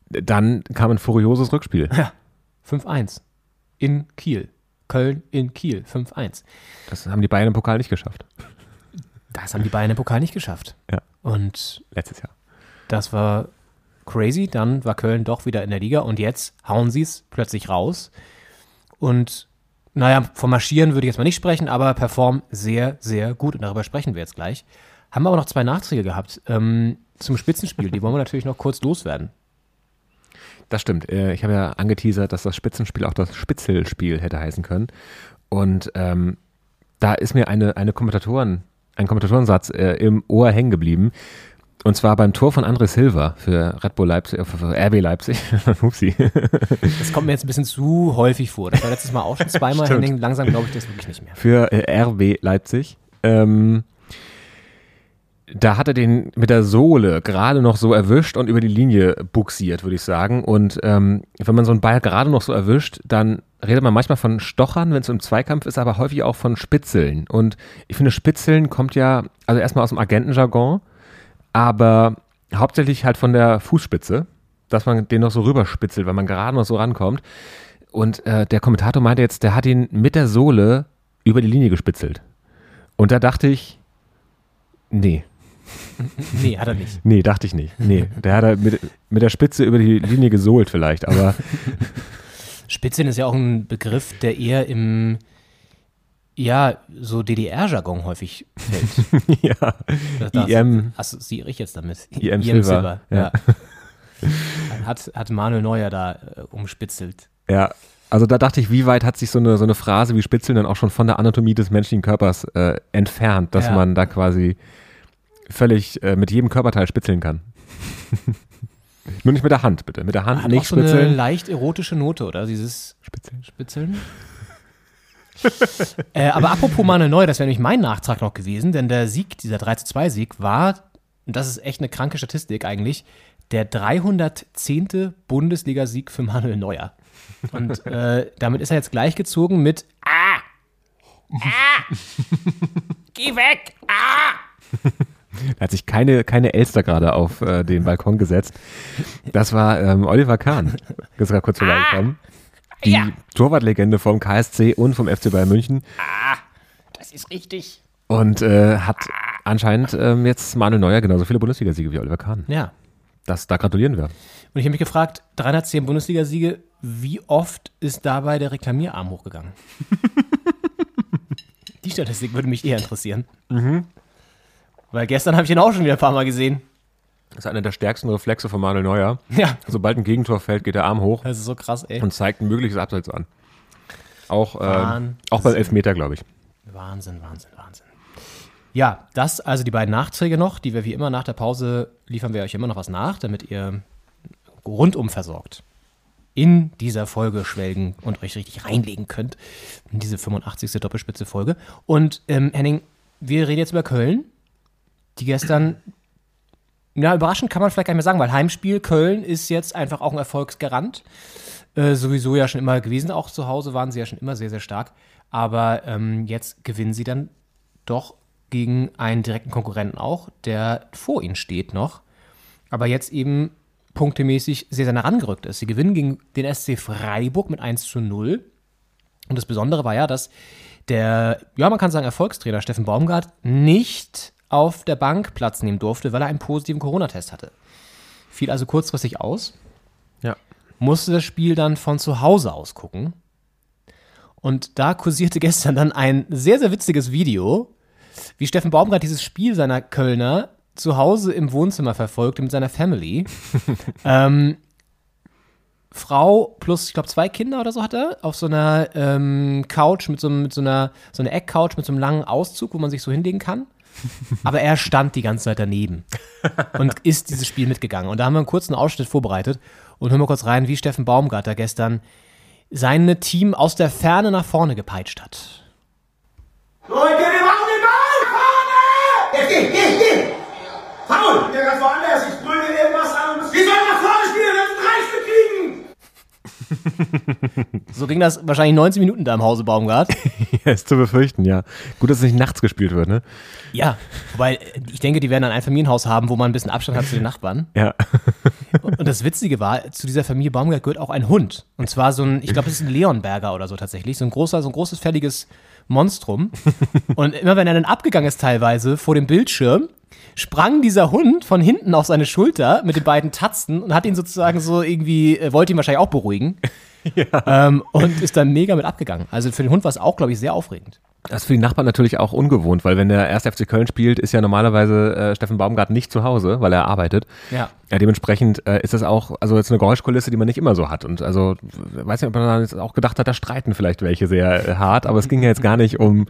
dann kam ein furioses Rückspiel. 5-1. In Kiel. Köln in Kiel. 5-1. Das haben die Bayern im Pokal nicht geschafft. Das haben die Bayern im Pokal nicht geschafft. Ja. Und Letztes Jahr. das war crazy. Dann war Köln doch wieder in der Liga und jetzt hauen sie es plötzlich raus. Und naja, vom Marschieren würde ich jetzt mal nicht sprechen, aber performen sehr, sehr gut und darüber sprechen wir jetzt gleich. Haben aber noch zwei Nachträge gehabt ähm, zum Spitzenspiel. Die wollen wir natürlich noch kurz loswerden. Das stimmt. Äh, Ich habe ja angeteasert, dass das Spitzenspiel auch das Spitzelspiel hätte heißen können. Und ähm, da ist mir eine, eine Kommentatoren, ein Kommentatorensatz äh, im Ohr hängen geblieben. Und zwar beim Tor von André Silva für Red Bull Leipzig, äh, für RB Leipzig. Upsi. Das kommt mir jetzt ein bisschen zu häufig vor. Das war letztes Mal auch schon zweimal. Henning, langsam glaube ich das wirklich nicht mehr. für äh, RB Leipzig. Ähm, da hat er den mit der Sohle gerade noch so erwischt und über die Linie buxiert, würde ich sagen. Und ähm, wenn man so einen Ball gerade noch so erwischt, dann redet man manchmal von Stochern, wenn es im Zweikampf ist, aber häufig auch von Spitzeln. Und ich finde, Spitzeln kommt ja, also erstmal aus dem Agentenjargon, aber hauptsächlich halt von der Fußspitze, dass man den noch so rüberspitzelt, wenn man gerade noch so rankommt. Und äh, der Kommentator meinte jetzt, der hat ihn mit der Sohle über die Linie gespitzelt. Und da dachte ich, nee, Nee, hat er nicht. nee, dachte ich nicht. Nee, der hat er mit, mit der Spitze über die Linie gesohlt vielleicht, aber Spitzeln ist ja auch ein Begriff, der eher im, ja, so DDR-Jargon häufig fällt. ja, Das, IM. assoziiere ich jetzt damit. IM Silber, ja. ja. Hat, hat Manuel Neuer da äh, umspitzelt. ja. Also da dachte ich, wie weit hat sich so eine, so eine Phrase wie Spitzeln dann auch schon von der Anatomie des menschlichen Körpers äh, entfernt, dass Ja. man da quasi völlig äh, mit jedem Körperteil spitzeln kann. Nur nicht mit der Hand, bitte. Mit der Hand Hat nicht auch so eine spitzeln. leicht erotische Note, oder? Dieses Spitzeln. Spitzeln. äh, aber apropos Manuel Neuer, das wäre nämlich mein Nachtrag noch gewesen, denn der Sieg, dieser 3-2-Sieg war, und das ist echt eine kranke Statistik eigentlich, der 310. Bundesligasieg für Manuel Neuer. Und äh, damit ist er jetzt gleichgezogen mit Ah! Ah! Geh weg! Ah! Da hat sich keine, keine Elster gerade auf äh, den Balkon gesetzt. Das war ähm, Oliver Kahn. Ist gerade kurz vorbeigekommen. Die Ja. Torwartlegende vom KSC und vom FC Bayern München. Das ist richtig. Und äh, hat anscheinend ähm, jetzt Manuel Neuer genauso viele Bundesligasiege wie Oliver Kahn. Ja. Das, da gratulieren wir. Und ich habe mich gefragt, 310 Bundesligasiege, wie oft ist dabei der Reklamierarm hochgegangen? Die Statistik würde mich eher interessieren. Weil gestern habe ich ihn auch schon wieder ein paar Mal gesehen. Das ist einer der stärksten Reflexe von Manuel Neuer. Ja, Sobald ein Gegentor fällt, geht der Arm hoch das ist so krass, ey. und zeigt ein mögliches Abseits an. Auch, ähm, auch beim Elfmeter, glaube ich. Wahnsinn, Wahnsinn, Wahnsinn. Ja, das also die beiden Nachträge noch, die wir wie immer nach der Pause liefern wir euch immer noch was nach, damit ihr rundum versorgt in dieser Folge schwelgen und euch richtig reinlegen könnt in diese 85. Doppelspitze-Folge. Und ähm, Henning, wir reden jetzt über Köln, die gestern, ja, überraschend kann man vielleicht gar nicht mehr sagen, weil Heimspiel Köln ist jetzt einfach auch ein Erfolgsgarant. Äh, sowieso ja schon immer gewesen, auch zu Hause waren sie ja schon immer sehr, sehr stark. Aber ähm, jetzt gewinnen sie dann doch gegen einen direkten Konkurrenten auch, der vor ihnen steht noch. Aber jetzt eben punktemäßig sehr, sehr nah rangerückt ist. Sie gewinnen gegen den SC Freiburg mit 1 zu 0. Und das Besondere war ja, dass der, ja, man kann sagen, Erfolgstrainer Steffen Baumgart nicht auf der Bank Platz nehmen durfte, weil er einen positiven Corona-Test hatte. Fiel also kurzfristig aus, Ja. musste das Spiel dann von zu Hause aus gucken. Und da kursierte gestern dann ein sehr, sehr witziges Video, wie Steffen Baumgart dieses Spiel seiner Kölner zu Hause im Wohnzimmer verfolgte mit seiner Family. ähm, Frau plus, ich glaube, zwei Kinder oder so hat er, auf so einer ähm, Couch mit so, mit so einer, so einer Eckcouch mit so einem langen Auszug, wo man sich so hinlegen kann. Aber er stand die ganze Zeit daneben und ist dieses Spiel mitgegangen. Und da haben wir einen kurzen Ausschnitt vorbereitet und hören wir kurz rein, wie Steffen Baumgart da gestern sein Team aus der Ferne nach vorne gepeitscht hat. Leute, wir machen den Ball! Vorne! Jetzt geh, geh, geh! Faul! so ging das wahrscheinlich 19 Minuten da im Hause Baumgart. Ja, ist zu befürchten, ja. Gut, dass es nicht nachts gespielt wird, ne? Ja, weil ich denke, die werden dann ein Familienhaus haben, wo man ein bisschen Abstand hat zu den Nachbarn. Ja. Und das Witzige war, zu dieser Familie Baumgart gehört auch ein Hund. Und zwar so ein, ich glaube, das ist ein Leonberger oder so tatsächlich. So ein großer, so ein großes, fertiges Monstrum. Und immer wenn er dann abgegangen ist teilweise vor dem Bildschirm, sprang dieser Hund von hinten auf seine Schulter mit den beiden Tatzen und hat ihn sozusagen so irgendwie, äh, wollte ihn wahrscheinlich auch beruhigen. Ähm, und ist dann mega mit abgegangen. Also für den Hund war es auch, glaube ich, sehr aufregend. Das ist für die Nachbarn natürlich auch ungewohnt, weil wenn der 1. FC Köln spielt, ist ja normalerweise äh, Steffen Baumgart nicht zu Hause, weil er arbeitet. Ja. Ja, dementsprechend äh, ist das auch, also jetzt eine Geräuschkulisse, die man nicht immer so hat. Und also, weiß nicht, ob man dann jetzt auch gedacht hat, da streiten vielleicht welche sehr äh, hart, aber es ging ja jetzt gar nicht um,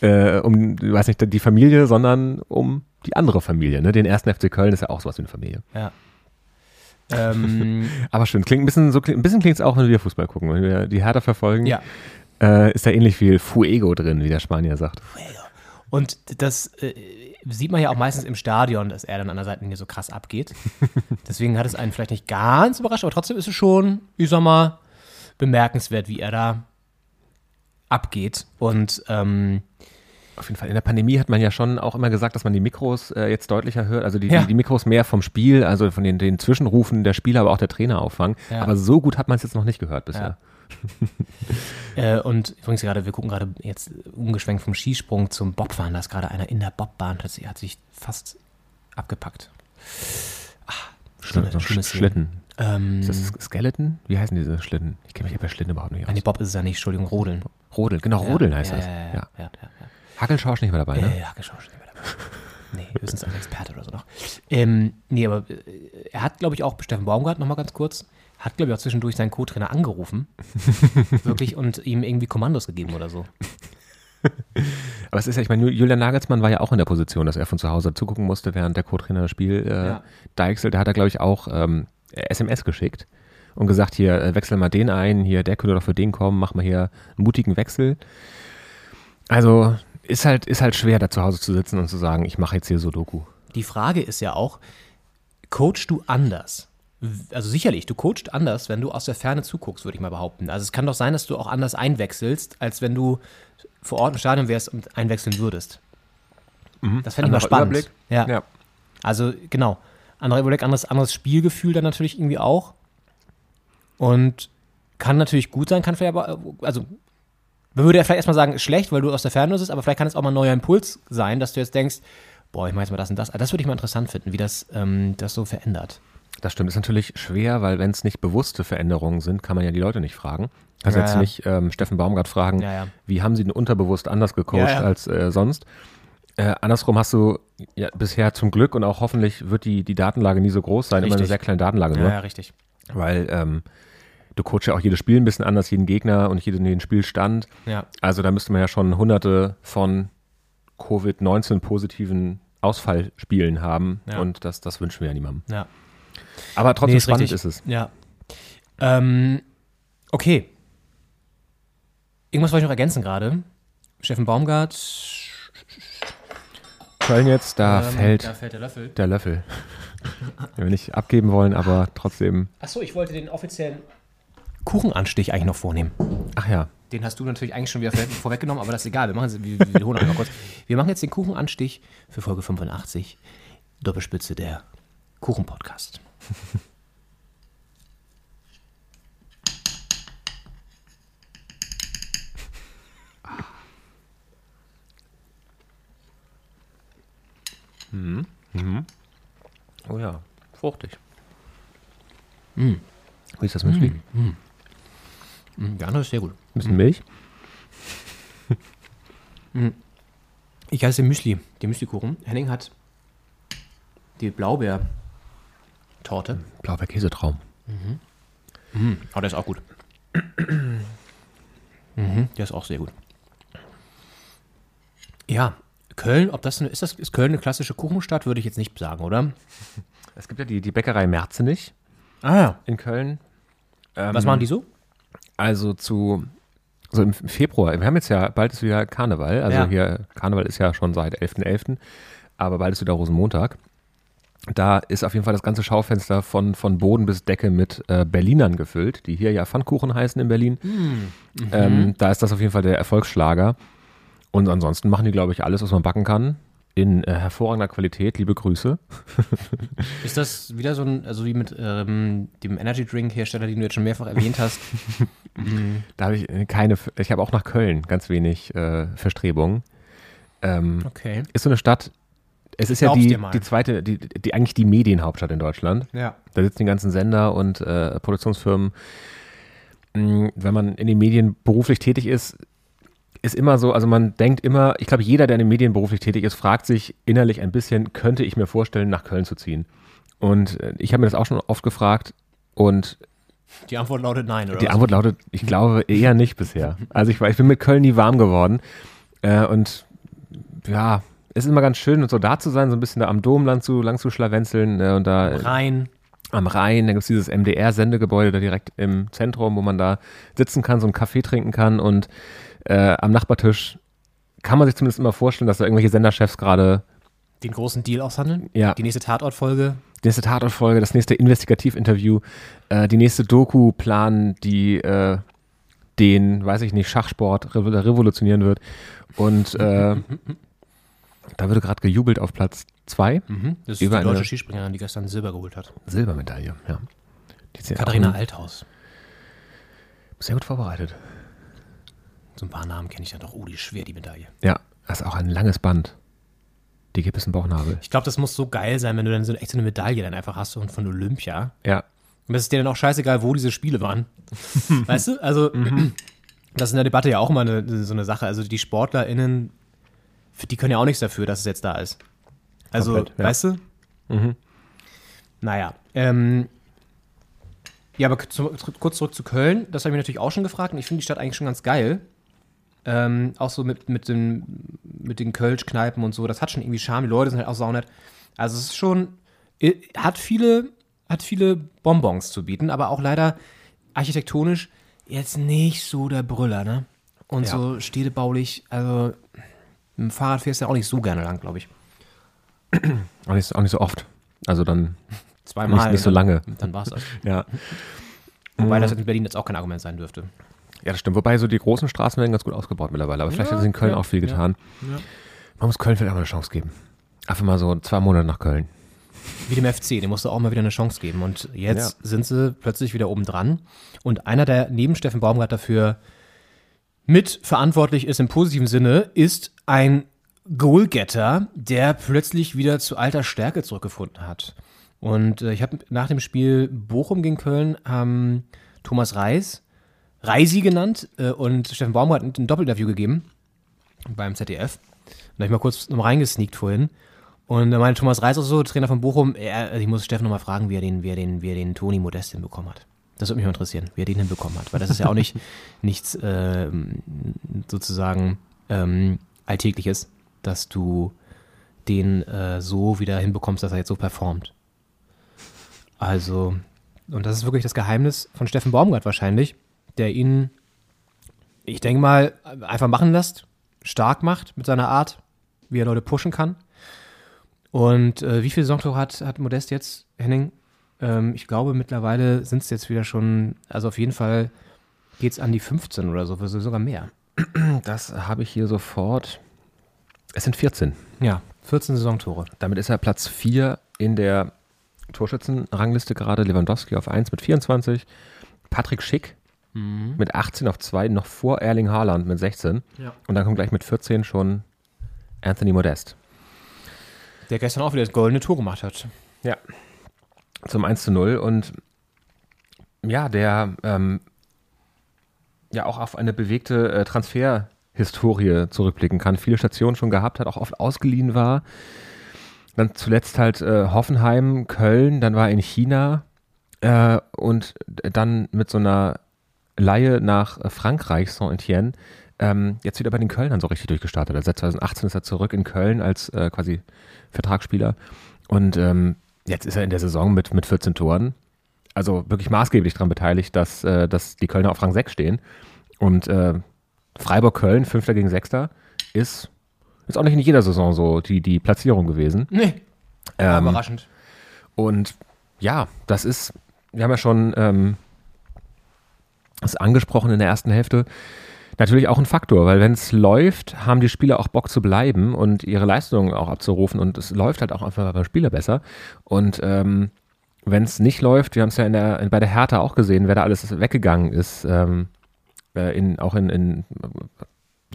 äh, um, weiß nicht, die Familie, sondern um die andere Familie. Ne? Den 1. FC Köln ist ja auch sowas wie eine Familie. Ja. Ähm, Aber schön, klingt ein bisschen, so, klingt- ein bisschen klingt es auch, wenn wir Fußball gucken, wenn wir die Hertha verfolgen. ja. Äh, ist da ähnlich viel Fuego drin, wie der Spanier sagt. Und das äh, sieht man ja auch meistens im Stadion, dass er dann an der Seitenlinie so krass abgeht. Deswegen hat es einen vielleicht nicht ganz überrascht, aber trotzdem ist es schon, ich sag mal, bemerkenswert, wie er da abgeht. Und ähm, Auf jeden Fall. In der Pandemie hat man ja schon auch immer gesagt, dass man die Mikros äh, jetzt deutlicher hört, also die, Ja. die, die Mikros mehr vom Spiel, also von den, den Zwischenrufen der Spieler, aber auch der Trainer auffangen. Ja. Aber so gut hat man es jetzt noch nicht gehört bisher. Äh, und übrigens gerade, wir gucken gerade jetzt umgeschwenkt vom Skisprung zum Bobfahren. Da ist gerade einer in der Bobbahn, plötzlich hat sich fast abgepackt. Ah, schlimme, So schlimme Sch Szene. Schlitten. Ähm, Ist das Skeleton? Wie heißen diese Schlitten? Ich kenne mich bei Schlitten überhaupt nicht aus. nee, Bob ist es ja nicht, Entschuldigung, Rodeln. Rodel, genau, Rodeln heißt ja, das. Ja, Ja, ja, ja. ja, ja, ja. Hackelschorsch nicht mehr dabei, ne? Geschau schon nicht mehr dabei. Nee, höchstens als Experte oder so noch. Ähm, nee, aber äh, er hat, glaube ich, auch Steffen Baumgart nochmal ganz kurz, hat, glaube ich, auch zwischendurch seinen Co-Trainer angerufen. wirklich und ihm irgendwie Kommandos gegeben oder so. Aber es ist ja, ich meine, Julian Nagelsmann war ja auch in der Position, dass er von zu Hause zugucken musste, während der Co-Trainer das Spiel äh, Ja. deichselt. Da hat er, glaube ich, auch ähm, SMS geschickt und gesagt, hier, äh, wechsel mal den ein, hier, der könnte doch für den kommen, mach mal hier einen mutigen Wechsel. Also ist halt, ist halt schwer, da zu Hause zu sitzen und zu sagen, ich mache jetzt hier Sudoku. Die Frage ist ja auch, coachst du anders? Also sicherlich, du coachst anders, wenn du aus der Ferne zuguckst, würde ich mal behaupten. Also es kann doch sein, dass du auch anders einwechselst, als wenn du vor Ort im Stadion wärst und einwechseln würdest. Das fände ich mal spannend. Überblick. Ja. Ja. Also genau. Anderer Überblick, anderes, anderes Spielgefühl dann natürlich irgendwie auch. Und kann natürlich gut sein, kann vielleicht aber, also man würde ja vielleicht erstmal sagen, schlecht, weil du aus der Ferne bist, aber vielleicht kann es auch mal ein neuer Impuls sein, dass du jetzt denkst, boah, ich mache jetzt mal das und das. Also das würde ich mal interessant finden, wie das, ähm, das so verändert. Das stimmt, ist natürlich schwer, weil wenn es nicht bewusste Veränderungen sind, kann man ja die Leute nicht fragen. Also Ja, jetzt ja. nicht ähm, Steffen Baumgart fragen, Ja, wie haben sie denn unterbewusst anders gecoacht als äh, sonst. Äh, andersrum hast du ja, bisher zum Glück und auch hoffentlich wird die, die Datenlage nie so groß sein, immer eine Richtig. sehr kleine Datenlage nur, Ja, ja, richtig. weil ähm, du coachst ja auch jedes Spiel ein bisschen anders, jeden Gegner und jeden, jeden Spielstand. Ja. Also da müsste man ja schon hunderte von Covid-19 positiven Ausfallspielen haben Ja. und das, das wünschen wir ja niemandem. Ja. Aber trotzdem Nee, ist spannend richtig. ist es. Ja. Ähm, okay. Irgendwas wollte ich noch ergänzen gerade. Steffen Baumgart. Köln jetzt, da ähm, fällt Da fällt der Löffel. der Löffel. Den wir nicht abgeben wollen, aber trotzdem. Achso, ich wollte den offiziellen Kuchenanstich eigentlich noch vornehmen. Ach ja, Den hast du natürlich eigentlich schon wieder vor- vorweggenommen, aber das ist egal. Wir, machen, jetzt- wir, wir wiederholen einmal kurz. Wir machen jetzt den Kuchenanstich für Folge 85. Doppelspitze der Kuchenpodcast. oh ja, fruchtig. Wie ist das Müsli? Mm, Der andere ist sehr gut. Ein bisschen Milch? Ich heiße Müsli, den Müslikuchen. Henning hat die Blaubeer-Torte. Blaubeer-Käsetraum. Oh, der ist auch gut. mhm, der ist auch sehr gut. Ja, Köln, ob das eine, ist das ist Köln eine klassische Kuchenstadt, würde ich jetzt nicht sagen, oder? Es gibt ja die, die Bäckerei Merzenich Ah ja. in Köln. Ähm, Was machen die so? Also zu, so im Februar, wir haben jetzt ja, bald ist wieder Karneval, also Ja. hier, Karneval ist ja schon seit 11.11., aber bald ist wieder Rosenmontag. Da ist auf jeden Fall das ganze Schaufenster von, von Boden bis Decke mit äh, Berlinern gefüllt, die hier ja Pfannkuchen heißen in Berlin. Ähm, da ist das auf jeden Fall der Erfolgsschlager. Und ansonsten machen die, glaube ich, alles, was man backen kann. In äh, hervorragender Qualität. Liebe Grüße. Ist das wieder so ein, also wie mit ähm, dem Energy Drink Hersteller, den du jetzt schon mehrfach erwähnt hast? Da habe ich äh, keine, ich habe auch nach Köln ganz wenig äh, Verstrebungen. Ähm, Okay. Ist so eine Stadt, es ist ja die, die zweite, die, die eigentlich die Medienhauptstadt in Deutschland. Ja. Da sitzen die ganzen Sender und äh, Produktionsfirmen. Mm, Wenn man in den Medien beruflich tätig ist, ist immer so, also man denkt immer, ich glaube, jeder, der in den Medien beruflich tätig ist, fragt sich innerlich ein bisschen, könnte ich mir vorstellen, nach Köln zu ziehen? Und äh, ich habe mir das auch schon oft gefragt und Die Antwort lautet nein, oder? die was? Antwort lautet, ich glaube eher nicht bisher. Also ich, war, ich bin mit Köln nie warm geworden. Äh, und ja, es ist immer ganz schön, so da zu sein, so ein bisschen da am Dom lang zu, lang zu schlawenzeln äh, und da Rein. am Rhein, da gibt es dieses MDR-Sendegebäude da direkt im Zentrum, wo man da sitzen kann, so einen Kaffee trinken kann und äh, am Nachbartisch kann man sich zumindest immer vorstellen, dass da irgendwelche Senderchefs gerade Den großen Deal aushandeln. Ja. Die nächste Tatortfolge. die nächste Tatortfolge, das nächste Investigativinterview, äh, die nächste Doku planen, die äh, den, weiß ich nicht, Schachsport revo revolutionieren wird. Und äh, da wurde gerade gejubelt auf Platz zwei Mhm. Das ist Über die deutsche eine- Skispringerin, die gestern Silber geholt hat. Silbermedaille. Ja. Katharina Althaus. Sehr gut vorbereitet. So ein paar Namen kenne ich dann doch. Oh, die ist schwer, die Medaille. Ja, das ist auch ein langes Band. Die gibt es im Bauchnabel. Ich glaube, das muss so geil sein, wenn du dann so echt so eine Medaille dann einfach hast und von Olympia. Ja. Und es ist dir dann auch scheißegal, wo diese Spiele waren. weißt du? Also, das ist in der Debatte ja auch immer eine, so eine Sache. Also, die SportlerInnen, die können ja auch nichts dafür, dass es jetzt da ist. Also, Komplett, ja. weißt du? Naja. Ähm, ja, aber zu, kurz zurück zu Köln. Das habe ich mich natürlich auch schon gefragt. Und ich finde die Stadt eigentlich schon ganz geil. Ähm, auch so mit, mit, den, mit den Kölsch-Kneipen und so. Das hat schon irgendwie Charme. Die Leute sind halt auch saunett. Also, es ist schon, hat viele, hat viele Bonbons zu bieten, aber auch leider architektonisch jetzt nicht so der Brüller, ne? Und Ja. so städtebaulich, also mit dem Fahrrad fährst du ja auch nicht so gerne lang, glaube ich. Auch nicht, so- auch nicht so oft. Also dann Zweimal. nicht, nicht so dann- lange. Dann war es das. Ja. Wobei das in Berlin jetzt auch kein Argument sein dürfte. Ja, das stimmt. Wobei so die großen Straßen werden ganz gut ausgebaut mittlerweile. Aber vielleicht hat sich in Köln ja, auch viel ja, getan. Man muss Köln vielleicht auch mal eine Chance geben. Einfach mal so zwei Monate nach Köln. Wie dem FC, dem musst du auch mal wieder eine Chance geben. Und jetzt sind sie plötzlich wieder oben dran. Und einer, der neben Steffen Baumgart dafür mit verantwortlich ist im positiven Sinne, ist ein Goalgetter, der plötzlich wieder zu alter Stärke zurückgefunden hat. Und äh, ich habe nach dem Spiel Bochum gegen Köln ähm, Thomas Reis, Reisi genannt, äh, und Steffen Baumgart ein Doppelinterview gegeben beim ZDF. Und da hab ich mal kurz noch reingesneakt vorhin. Und da meinte Thomas Reis auch so, Trainer von Bochum, er, ich muss Steffen nochmal fragen, wie er den, wie er den, wie er den Toni Modest hinbekommen hat. Das würde mich mal interessieren, wie er den hinbekommen hat. Weil das ist ja auch nicht nichts ähm, sozusagen ähm, Alltägliches, dass du den äh, so wieder hinbekommst, dass er jetzt so performt. Also, und das ist wirklich das Geheimnis von Steffen Baumgart wahrscheinlich, der ihn, ich denke mal, einfach machen lässt, stark macht mit seiner Art, wie er Leute pushen kann. Und äh, wie viele Saisontore hat, hat Modest jetzt, Henning? Ähm, ich glaube, mittlerweile sind es jetzt wieder schon, also auf jeden Fall geht es an die 15 oder so, also sogar mehr. Das habe ich hier sofort. Es sind 14. Ja, 14 Saisontore. Damit ist er Platz 4 in der Torschützenrangliste gerade. Lewandowski auf 1 mit 24. Patrick Schick mit 18 auf 2, noch vor Erling Haaland mit 16. Ja. Und dann kommt gleich mit 14 schon Anthony Modest. Der gestern auch wieder das goldene Tor gemacht hat. Ja. Zum 1 zu 0. Und ja, der ähm, ja auch auf eine bewegte äh, Transferhistorie zurückblicken kann. Viele Stationen schon gehabt hat, auch oft ausgeliehen war. Dann zuletzt halt äh, Hoffenheim, Köln, dann war er in China äh, und dann mit so einer Laie nach äh, Frankreich, Saint-Etienne, ähm, jetzt wieder bei den Kölnern so richtig durchgestartet. Also seit 2018 ist er zurück in Köln als äh, quasi Vertragsspieler. Und ähm, jetzt ist er in der Saison mit, mit 14 Toren. Also wirklich maßgeblich daran beteiligt, dass, äh, dass die Kölner auf Rang 6 stehen. Und äh, Freiburg-Köln, Fünfter gegen Sechster, ist, ist auch nicht in jeder Saison so die, die Platzierung gewesen. Nee. Ähm, Überraschend. Und ja, das ist, wir haben ja schon das angesprochen in der ersten Hälfte, natürlich auch ein Faktor, weil wenn es läuft, haben die Spieler auch Bock zu bleiben und ihre Leistungen auch abzurufen und es läuft halt auch einfach beim Spieler besser. Und ähm, wenn es nicht läuft, wir haben es ja in der, in, bei der Hertha auch gesehen, wer da alles weggegangen ist, ähm, äh, in, auch in, in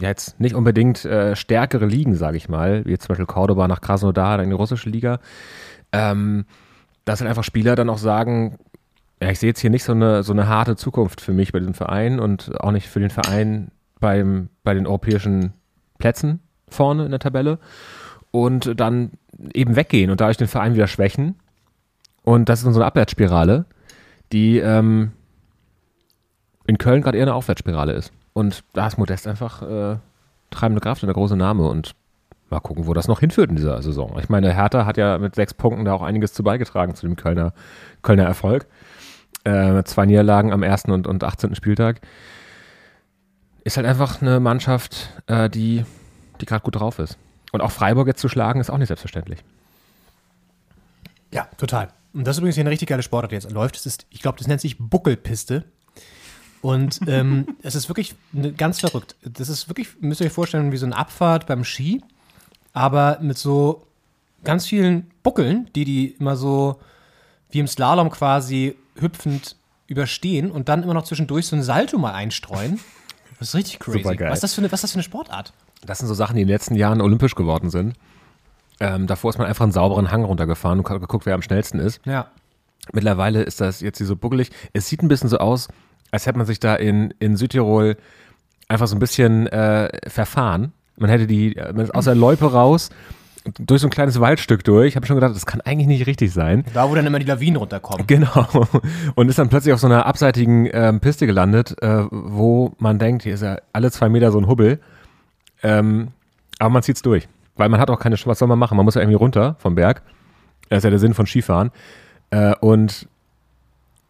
ja jetzt nicht unbedingt äh, stärkere Ligen, sage ich mal, wie zum Beispiel Cordoba nach Krasnodar in die russische Liga, ähm, dass halt einfach Spieler dann auch sagen, ja, ich sehe jetzt hier nicht so eine, so eine harte Zukunft für mich bei diesem Verein und auch nicht für den Verein beim, bei den europäischen Plätzen vorne in der Tabelle und dann eben weggehen und dadurch den Verein wieder schwächen. Und das ist so eine Abwärtsspirale, die ähm, in Köln gerade eher eine Aufwärtsspirale ist. Und da ist Modest einfach äh, treibende Kraft und der große Name und mal gucken, wo das noch hinführt in dieser Saison. Ich meine, Hertha hat ja mit sechs Punkten da auch einiges zu beigetragen zu dem Kölner, Kölner Erfolg. Äh, zwei Niederlagen am ersten und, und 18. Spieltag. Ist halt einfach eine Mannschaft, äh, die, die gerade gut drauf ist. Und auch Freiburg jetzt zu schlagen, ist auch nicht selbstverständlich. Ja, total. Und das ist übrigens hier eine richtig geile Sportart, die jetzt läuft. Das ist, ich glaube, das nennt sich Buckelpiste. Und ähm, es ist wirklich ne, ganz verrückt. Das ist wirklich, müsst ihr euch vorstellen, wie so eine Abfahrt beim Ski, aber mit so ganz vielen Buckeln, die die immer so wie im Slalom quasi hüpfend überstehen und dann immer noch zwischendurch so ein Salto mal einstreuen. Das ist richtig crazy. Supergeil. Was ist, das für eine, was ist das für eine Sportart? Das sind so Sachen, die in den letzten Jahren olympisch geworden sind. Ähm, davor ist man einfach einen sauberen Hang runtergefahren und hat geguckt, wer am schnellsten ist. Ja. Mittlerweile ist das jetzt hier so buckelig. Es sieht ein bisschen so aus, als hätte man sich da in, in Südtirol einfach so ein bisschen äh, verfahren. Man hätte die äh, man ist aus der Loipe raus, durch so ein kleines Waldstück durch. Ich habe schon gedacht, das kann eigentlich nicht richtig sein. Da, wo dann immer die Lawinen runterkommen. Genau. Und ist dann plötzlich auf so einer abseitigen ähm, Piste gelandet, äh, wo man denkt, hier ist ja alle zwei Meter so ein Hubbel. Ähm, aber man zieht's durch. Weil man hat auch keine, Sch- was soll man machen? Man muss ja irgendwie runter vom Berg. Das ist ja der Sinn von Skifahren. Äh, und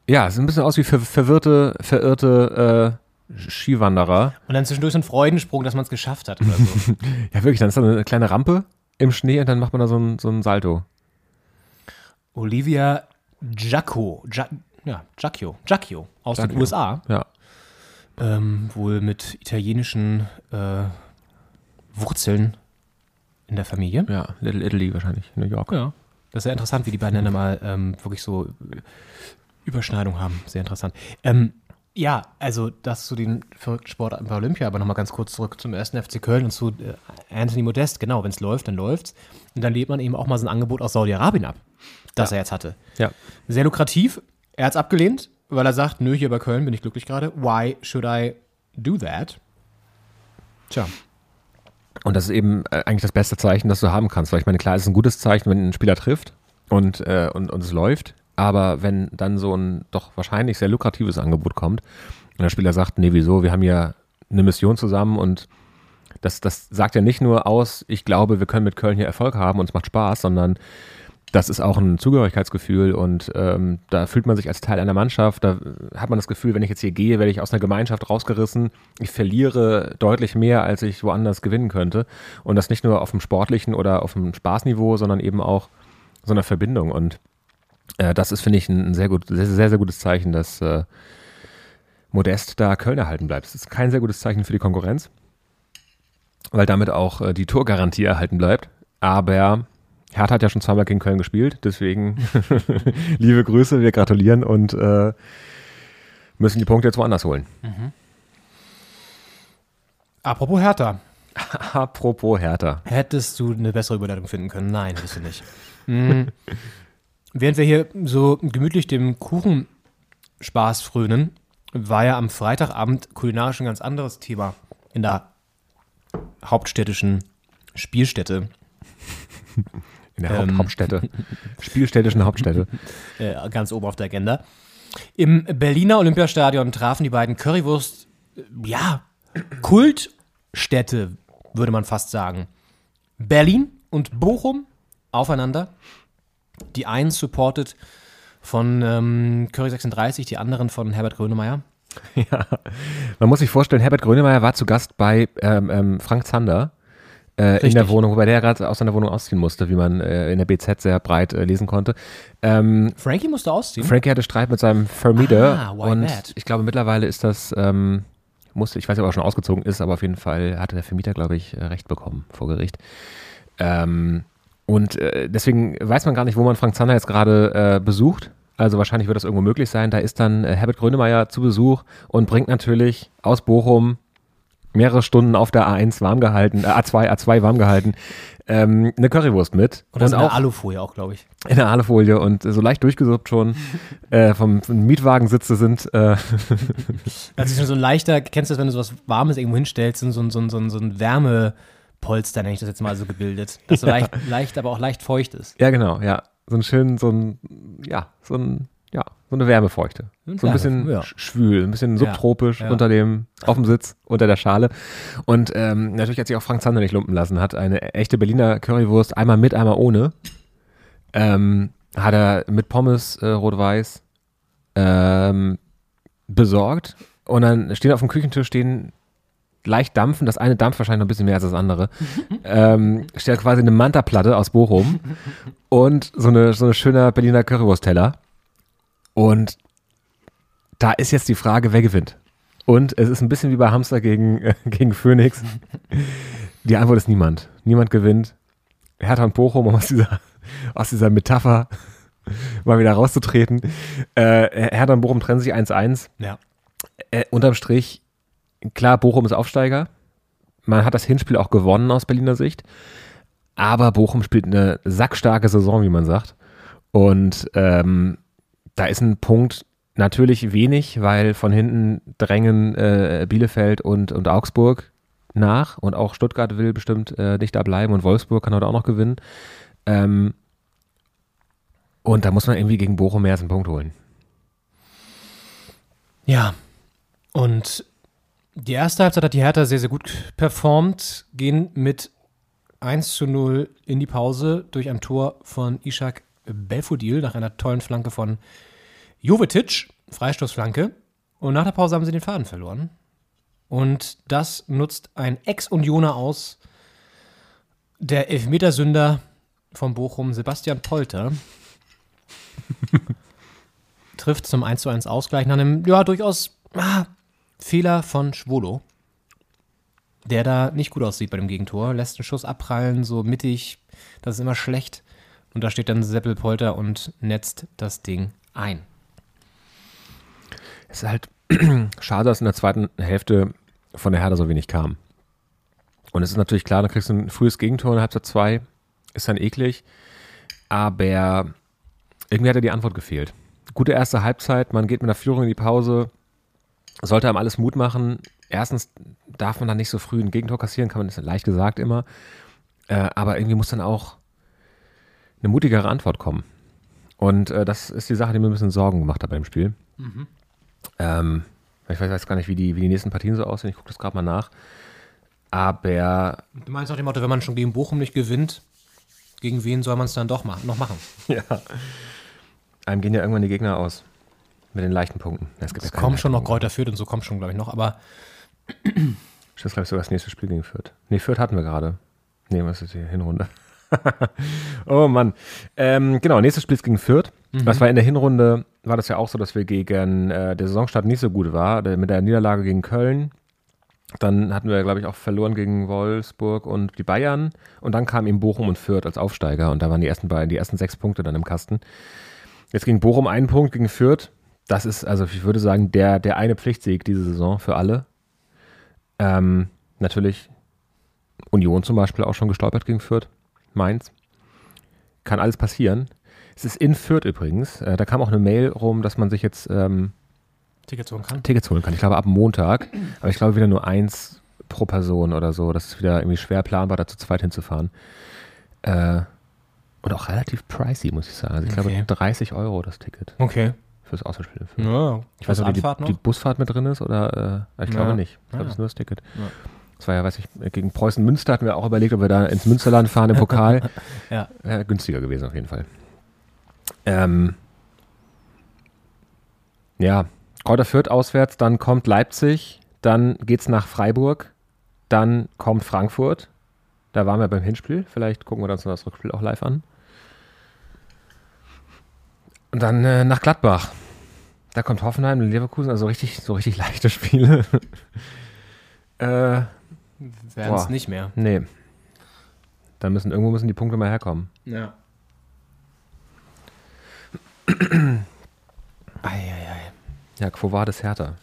ja, es sieht ein bisschen aus wie ver verwirrte, verirrte äh, Skiwanderer. Und dann zwischendurch so ein Freudensprung, dass man es geschafft hat oder so. Ja, wirklich, dann ist da eine kleine Rampe im Schnee und dann macht man da so ein, so ein Salto. Olivia Giacco, Gia, ja, Giacchio, Giacchio aus den Giacchio. USA. Ja. Ähm, wohl mit italienischen äh, Wurzeln in der Familie. Ja, Little Italy wahrscheinlich, New York. Ja. Das ist sehr interessant, wie die beiden dann mal ähm, wirklich so Überschneidung haben. Sehr interessant. Ähm, ja, also das zu den verrückten Sportarten bei Olympia, aber nochmal ganz kurz zurück zum ersten FC Köln und zu äh, Anthony Modest. Genau, wenn es läuft, dann läuft's. Und dann lebt man eben auch mal so ein Angebot aus Saudi-Arabien ab, das er jetzt hatte. Ja. Sehr lukrativ. Er hat es abgelehnt, weil er sagt, nö, hier bei Köln bin ich glücklich gerade. Why should I do that? Tja. Und das ist eben äh, eigentlich das beste Zeichen, das du haben kannst. Weil ich meine, klar, es ist ein gutes Zeichen, wenn ein Spieler trifft und, äh, und, und es läuft. Aber wenn dann so ein doch wahrscheinlich sehr lukratives Angebot kommt und der Spieler sagt, nee, wieso, wir haben ja eine Mission zusammen und das, das sagt ja nicht nur aus, ich glaube, wir können mit Köln hier Erfolg haben und es macht Spaß, sondern das ist auch ein Zugehörigkeitsgefühl und ähm, da fühlt man sich als Teil einer Mannschaft. Da hat man das Gefühl, wenn ich jetzt hier gehe, werde ich aus einer Gemeinschaft rausgerissen. Ich verliere deutlich mehr, als ich woanders gewinnen könnte. Und das nicht nur auf dem sportlichen oder auf dem Spaßniveau, sondern eben auch so einer Verbindung. Und äh, das ist, finde ich, ein sehr, gut, sehr, sehr, sehr gutes Zeichen, dass äh, Modest da Köln erhalten bleibt. Das ist kein sehr gutes Zeichen für die Konkurrenz, weil damit auch äh, die Torgarantie erhalten bleibt. Aber Hertha hat ja schon zweimal gegen Köln gespielt, deswegen liebe Grüße, wir gratulieren und äh, müssen die Punkte jetzt woanders holen. Apropos Hertha. Apropos Hertha. Hättest du eine bessere Überleitung finden können? Nein, hättest du nicht. Mhm. Während wir hier so gemütlich dem Kuchenspaß frönen, war ja am Freitagabend kulinarisch ein ganz anderes Thema in der hauptstädtischen Spielstätte. In der Haupt Ähm. Hauptstädte. Spielstädtischen Hauptstädte. äh, ganz oben auf der Agenda. Im Berliner Olympiastadion trafen die beiden Currywurst, äh, ja, Kultstädte, würde man fast sagen. Berlin und Bochum aufeinander. Die einen supported von ähm, Curry 36, die anderen von Herbert Grönemeyer. Man muss sich vorstellen, Herbert Grönemeyer war zu Gast bei ähm, ähm, Frank Zander äh, in der Wohnung, wobei der gerade aus seiner Wohnung ausziehen musste, wie man äh, in der BZ sehr breit äh, lesen konnte. Ähm, Frankie musste ausziehen. Frankie hatte Streit mit seinem Vermieter Ah, und that? ich glaube mittlerweile ist das, ähm, musste, ich weiß nicht, ob er schon ausgezogen ist, aber auf jeden Fall hatte der Vermieter, glaube ich, äh, Recht bekommen vor Gericht. Ähm, und äh, deswegen weiß man gar nicht, wo man Frank Zander jetzt gerade äh, besucht. Also wahrscheinlich wird das irgendwo möglich sein. Da ist dann äh, Herbert Grönemeyer zu Besuch und bringt natürlich aus Bochum mehrere Stunden auf der A1 warm gehalten, äh, A2, A2 warm gehalten, ähm, eine Currywurst mit. Und das und in der auch Alufolie auch, glaube ich. in der Alufolie und so leicht durchgesuppt schon. äh, vom, vom Mietwagensitze sind. Äh, Das ist schon so ein leichter, kennst du das, wenn du so was Warmes irgendwo hinstellst, so, ein- so, ein- so, so, ein- so Wärmepolster, nenne ich das jetzt mal so gebildet. Das so leicht, leicht, aber auch leicht feucht ist. ja, genau, ja. So ein schön, so ein, ja, so ein, ja, so eine Wärmefeuchte. Ein So ein bisschen ja. sch- schwül, ein bisschen subtropisch ja. unter dem, auf dem Sitz, unter der Schale. Und ähm, natürlich hat sich auch Frank Zander nicht lumpen lassen, hat eine echte Berliner Currywurst, einmal mit, einmal ohne. Ähm, hat er mit Pommes äh, rot-weiß ähm, besorgt. Und dann stehen auf dem Küchentisch stehen leicht dampfen. Das eine dampft wahrscheinlich noch ein bisschen mehr als das andere. ähm, steht quasi eine Manta-Platte aus Bochum und so eine, so eine schöner Berliner Currywurst-Teller. Und da ist jetzt die Frage, wer gewinnt. Und es ist ein bisschen wie bei Hamster gegen, äh, gegen Phoenix. Die Antwort ist niemand. Niemand gewinnt. Hertha und Bochum, um aus dieser, aus dieser Metapher mal wieder rauszutreten. Äh, Hertha und Bochum trennen sich 1-1 Ja. äh, unterm Strich, klar, Bochum ist Aufsteiger. Man hat das Hinspiel auch gewonnen aus Berliner Sicht. Aber Bochum spielt eine sackstarke Saison, wie man sagt. Und ähm, da ist ein Punkt natürlich wenig, weil von hinten drängen äh, Bielefeld und, und Augsburg nach. Und auch Stuttgart will bestimmt äh, nicht da bleiben und Wolfsburg kann heute auch noch gewinnen. Ähm, und da muss man irgendwie gegen Bochum mehr als einen Punkt holen. Ja. Und die erste Halbzeit hat die Hertha sehr, sehr gut performt, gehen mit 1 zu 0 in die Pause durch ein Tor von Ishak Belfodil nach einer tollen Flanke von Jovetic, Freistoßflanke. Und nach der Pause haben sie den Faden verloren. Und das nutzt ein Ex-Unioner aus, der Elfmetersünder von Bochum, Sebastian Polter. trifft zum 1 zu 1 Ausgleich nach einem, ja, durchaus ah, Fehler von Schwolo. Der da nicht gut aussieht bei dem Gegentor, lässt einen Schuss abprallen, so mittig, das ist immer schlecht. Und da steht dann Seppel Polter und netzt das Ding ein. Es ist halt schade, dass in der zweiten Hälfte von der Hertha so wenig kam. Und es ist natürlich klar, dann kriegst du ein frühes Gegentor in Halbzeit 2, ist dann eklig. Aber irgendwie hat ja die Antwort gefehlt. Gute erste Halbzeit, man geht mit einer Führung in die Pause, sollte einem alles Mut machen. Erstens darf man dann nicht so früh ein Gegentor kassieren, kann man das leicht gesagt immer. Äh, aber irgendwie muss dann auch eine mutigere Antwort kommen. Und äh, das ist die Sache, die mir ein bisschen Sorgen gemacht hat beim Spiel. Ähm, ich weiß, weiß gar nicht, wie die, wie die nächsten Partien so aussehen. Ich gucke das gerade mal nach. Aber Du meinst nach dem Motto, wenn man schon gegen Bochum nicht gewinnt, gegen wen soll man es dann doch machen, noch machen? ja, einem gehen ja irgendwann die Gegner aus. Mit den leichten Punkten. Es gibt Es ja kommen schon noch. Kräuter Fürth und so kommt schon, glaube ich, noch. Aber Das ist, glaube ich, sogar das nächste Spiel gegen Fürth. Nee, Fürth hatten wir gerade. Nee, was ist die Hinrunde? oh Mann. Ähm, genau, nächstes Spiel ist gegen Fürth. Das war in der Hinrunde, war das ja auch so, dass wir gegen äh, der Saisonstart nicht so gut war. Mit der Niederlage gegen Köln. Dann hatten wir, glaube ich, auch verloren gegen Wolfsburg und die Bayern. Und dann kam eben Bochum und Fürth als Aufsteiger. Und da waren die ersten beiden, die ersten sechs Punkte dann im Kasten. Jetzt gegen Bochum ein Punkt gegen Fürth. Das ist, also ich würde sagen, der, der eine Pflichtsieg diese Saison für alle. Ähm, natürlich Union zum Beispiel auch schon gestolpert gegen Fürth. Mainz. Kann alles passieren. Es ist in Fürth übrigens. Äh, da kam auch eine Mail rum, dass man sich jetzt ähm, Tickets holen kann. Tickets holen kann. Ich glaube ab Montag. Aber ich glaube wieder nur eins pro Person oder so. Das ist wieder irgendwie schwer planbar, da zu zweit hinzufahren. Äh, und auch relativ pricey, muss ich sagen. Also ich Okay. glaube 30 Euro das Ticket Okay. Fürs Auswärtsspiel. Ja, Ich weiß nicht, ob die, noch. die Busfahrt mit drin ist oder äh, ich glaube Ja. nicht. Ich glaube, Ja. es ist nur das Ticket. Ja. Das war ja, weiß ich, gegen Preußen Münster hatten wir auch überlegt, ob wir da ins Münsterland fahren im Pokal. Ja. Wäre günstiger gewesen auf jeden Fall. Ähm, ja, Kräuter Fürth auswärts, dann kommt Leipzig, dann geht's nach Freiburg, dann kommt Frankfurt, Da waren wir beim Hinspiel. Vielleicht gucken wir uns noch das Rückspiel auch live an. Und dann äh, nach Gladbach. Da kommt Hoffenheim und Leverkusen, also richtig, so richtig leichte Spiele. äh, Werden es nicht mehr. nee. Da müssen irgendwo müssen die Punkte mal herkommen. Ja. Eieiei. Ja, Quo Vadis Hertha.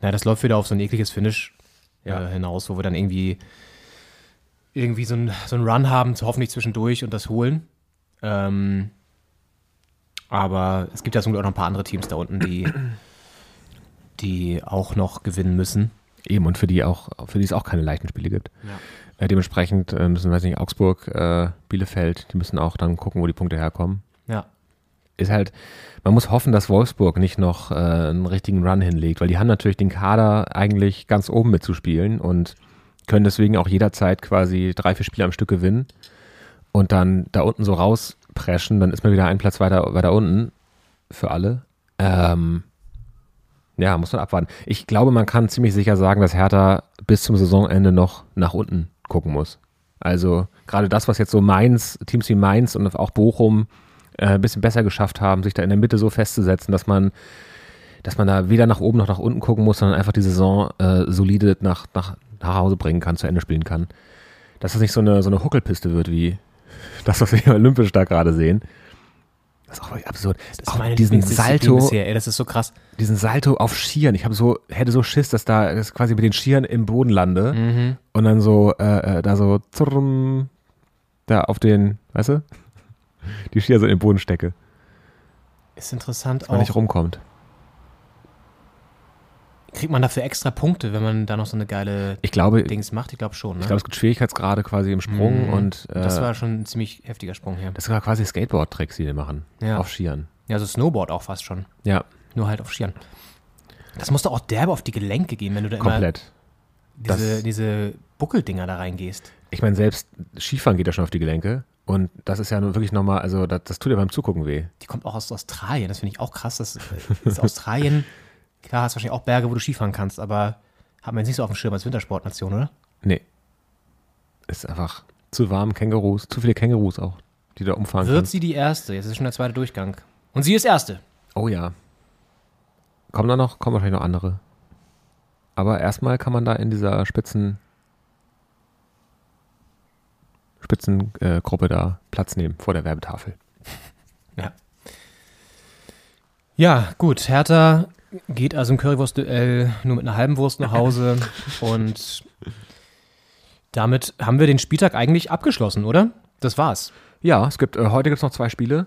Ja, das läuft wieder auf so ein ekliges Finish Ja. äh, hinaus, wo wir dann irgendwie irgendwie so ein, so ein Run haben, hoffentlich zwischendurch und das holen. Ähm, aber es gibt ja zum Glück auch noch ein paar andere Teams da unten, die, die auch noch gewinnen müssen. Eben, und für die auch, für die es auch keine leichten Spiele gibt. Äh, dementsprechend äh, müssen, weiß nicht, Augsburg, äh, Bielefeld, die müssen auch dann gucken, wo die Punkte herkommen. Ja. Ist halt, man muss hoffen, dass Wolfsburg nicht noch äh, einen richtigen Run hinlegt, weil die haben natürlich den Kader eigentlich ganz oben mitzuspielen und können deswegen auch jederzeit quasi drei, vier Spiele am Stück gewinnen und dann da unten so rauspreschen, dann ist man wieder einen Platz weiter, weiter unten für alle. Ähm, ja, muss man abwarten. Ich glaube, man kann ziemlich sicher sagen, dass Hertha bis zum Saisonende noch nach unten gucken muss. Also gerade das, was jetzt so Mainz, Teams wie Mainz und auch Bochum äh, ein bisschen besser geschafft haben, sich da in der Mitte so festzusetzen, dass man, dass man da weder nach oben noch nach unten gucken muss, sondern einfach die Saison äh, solide nach, nach, nach Hause bringen kann, zu Ende spielen kann. Dass das nicht so eine, so eine Huckelpiste wird, wie das, was wir hier olympisch da gerade sehen. Das ist auch absurd. Das ist auch meine diesen Salto, bisher, ey, das ist so krass. diesen Salto auf Skiern. Ich habe so, hätte so Schiss, dass da dass quasi mit den Skiern im Boden lande Mhm. und dann so, äh, äh, da so, zurrum, da auf den, weißt du? Die Skier so in den Boden stecke, Ist interessant dass man nicht auch. rumkommt. Kriegt man dafür extra Punkte, wenn man da noch so eine geile Ich glaube, ich Dings macht? Ich glaube schon, ne? glaube, es gibt Schwierigkeitsgrade quasi im Sprung Mhm. und äh, das war schon ein ziemlich heftiger Sprung hier. das war quasi Skateboard-Tricks, die die machen. Ja. Auf Skiern. Ja, so Snowboard auch fast schon. Ja, Nur halt auf Skiern. Das musst du auch derbe auf die Gelenke gehen, wenn du da komplett. immer diese, Das- diese Buckeldinger da reingehst. Ich meine, selbst Skifahren geht ja schon auf die Gelenke. Und das ist ja nun wirklich nochmal, also das, das tut ja beim Zugucken weh. Die kommt auch aus Australien. Das finde ich auch krass. Das äh, ist Australien. Klar, hast wahrscheinlich auch Berge, wo du Skifahren kannst, aber hat man jetzt nicht so auf dem Schirm als Wintersportnation, oder? Nee. Ist einfach zu warm, Kängurus, zu viele Kängurus auch, die da umfahren Wird kannst. sie die erste? Jetzt ist schon der zweite Durchgang. Und sie ist erste. Oh ja. Kommen da noch, kommen wahrscheinlich noch andere. Aber erstmal kann man da in dieser Spitzen Spitzengruppe äh, da Platz nehmen vor der Werbetafel. Ja. Ja, gut. Hertha geht also im Currywurst-Duell nur mit einer halben Wurst nach Hause. und damit haben wir den Spieltag eigentlich abgeschlossen, oder? Das war's. Ja, es gibt, äh, heute gibt es noch zwei Spiele.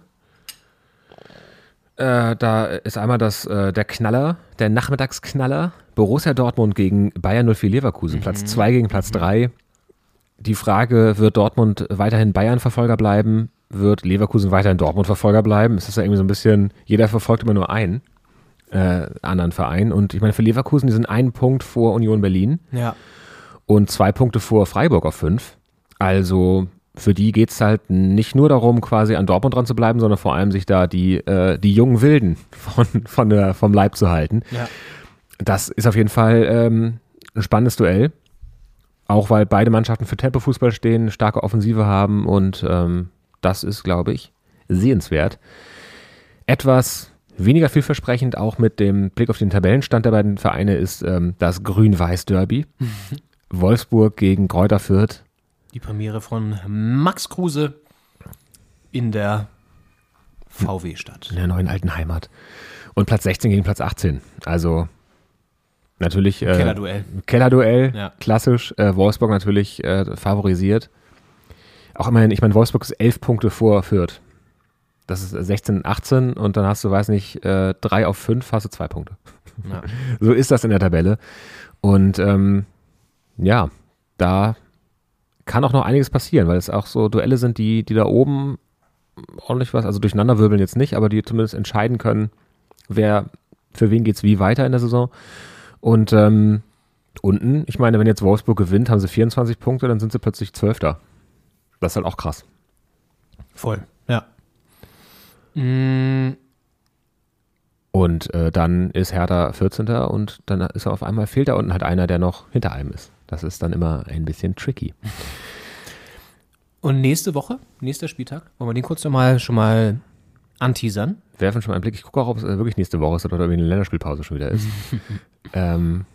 Äh, da ist einmal das, äh, der Knaller, der Nachmittagsknaller, Borussia Dortmund gegen Bayern 04 Leverkusen, Platz 2 gegen Platz 3. Die Frage, wird Dortmund weiterhin Bayern-Verfolger bleiben? Wird Leverkusen weiterhin Dortmund-Verfolger bleiben? Es ist ja irgendwie so ein bisschen, jeder verfolgt immer nur einen äh, anderen Verein. Und ich meine, für Leverkusen, die sind einen Punkt vor Union Berlin Ja. und zwei Punkte vor Freiburg auf fünf. Also für die geht es halt nicht nur darum, quasi an Dortmund dran zu bleiben, sondern vor allem sich da die, äh, die jungen Wilden von, von der, vom Leib zu halten. Ja. Das ist auf jeden Fall ähm, ein spannendes Duell. Auch weil beide Mannschaften für Tempofußball stehen, starke Offensive haben und ähm, das ist, glaube ich, sehenswert. Etwas weniger vielversprechend, auch mit dem Blick auf den Tabellenstand der beiden Vereine, ist ähm, das Grün-Weiß-Derby. Wolfsburg gegen Kräuter Fürth. Die Premiere von Max Kruse in der VW-Stadt. in der neuen alten Heimat. Und Platz 16 gegen Platz 18. Also natürlich äh, Kellerduell. Kellerduell, Ja. klassisch. Äh, Wolfsburg natürlich äh, favorisiert. Auch immerhin, ich meine, Wolfsburg ist elf Punkte vor Fürth. Das ist 16, 18 und dann hast du, weiß nicht, äh, drei auf fünf hast du zwei Punkte. Ja. So ist das in der Tabelle. Und ähm, ja, da kann auch noch einiges passieren, weil es auch so Duelle sind, die, die da oben ordentlich was, also durcheinanderwirbeln jetzt nicht, aber die zumindest entscheiden können, wer, für wen geht's wie weiter in der Saison. Und ähm, unten, ich meine, wenn jetzt Wolfsburg gewinnt, haben sie 24 Punkte, dann sind sie plötzlich Zwölfter. Das ist halt auch krass. Voll. Mm, Und äh, dann ist Hertha 14. und dann ist auf einmal fehlt da unten halt einer, der noch hinter einem ist. Das ist dann immer ein bisschen tricky. Und nächste Woche, nächster Spieltag, wollen wir den kurz noch mal, schon mal anteasern? Werfen schon mal einen Blick. Ich gucke auch, ob es äh, wirklich nächste Woche ist oder ob irgendwie eine Länderspielpause schon wieder ist. ähm,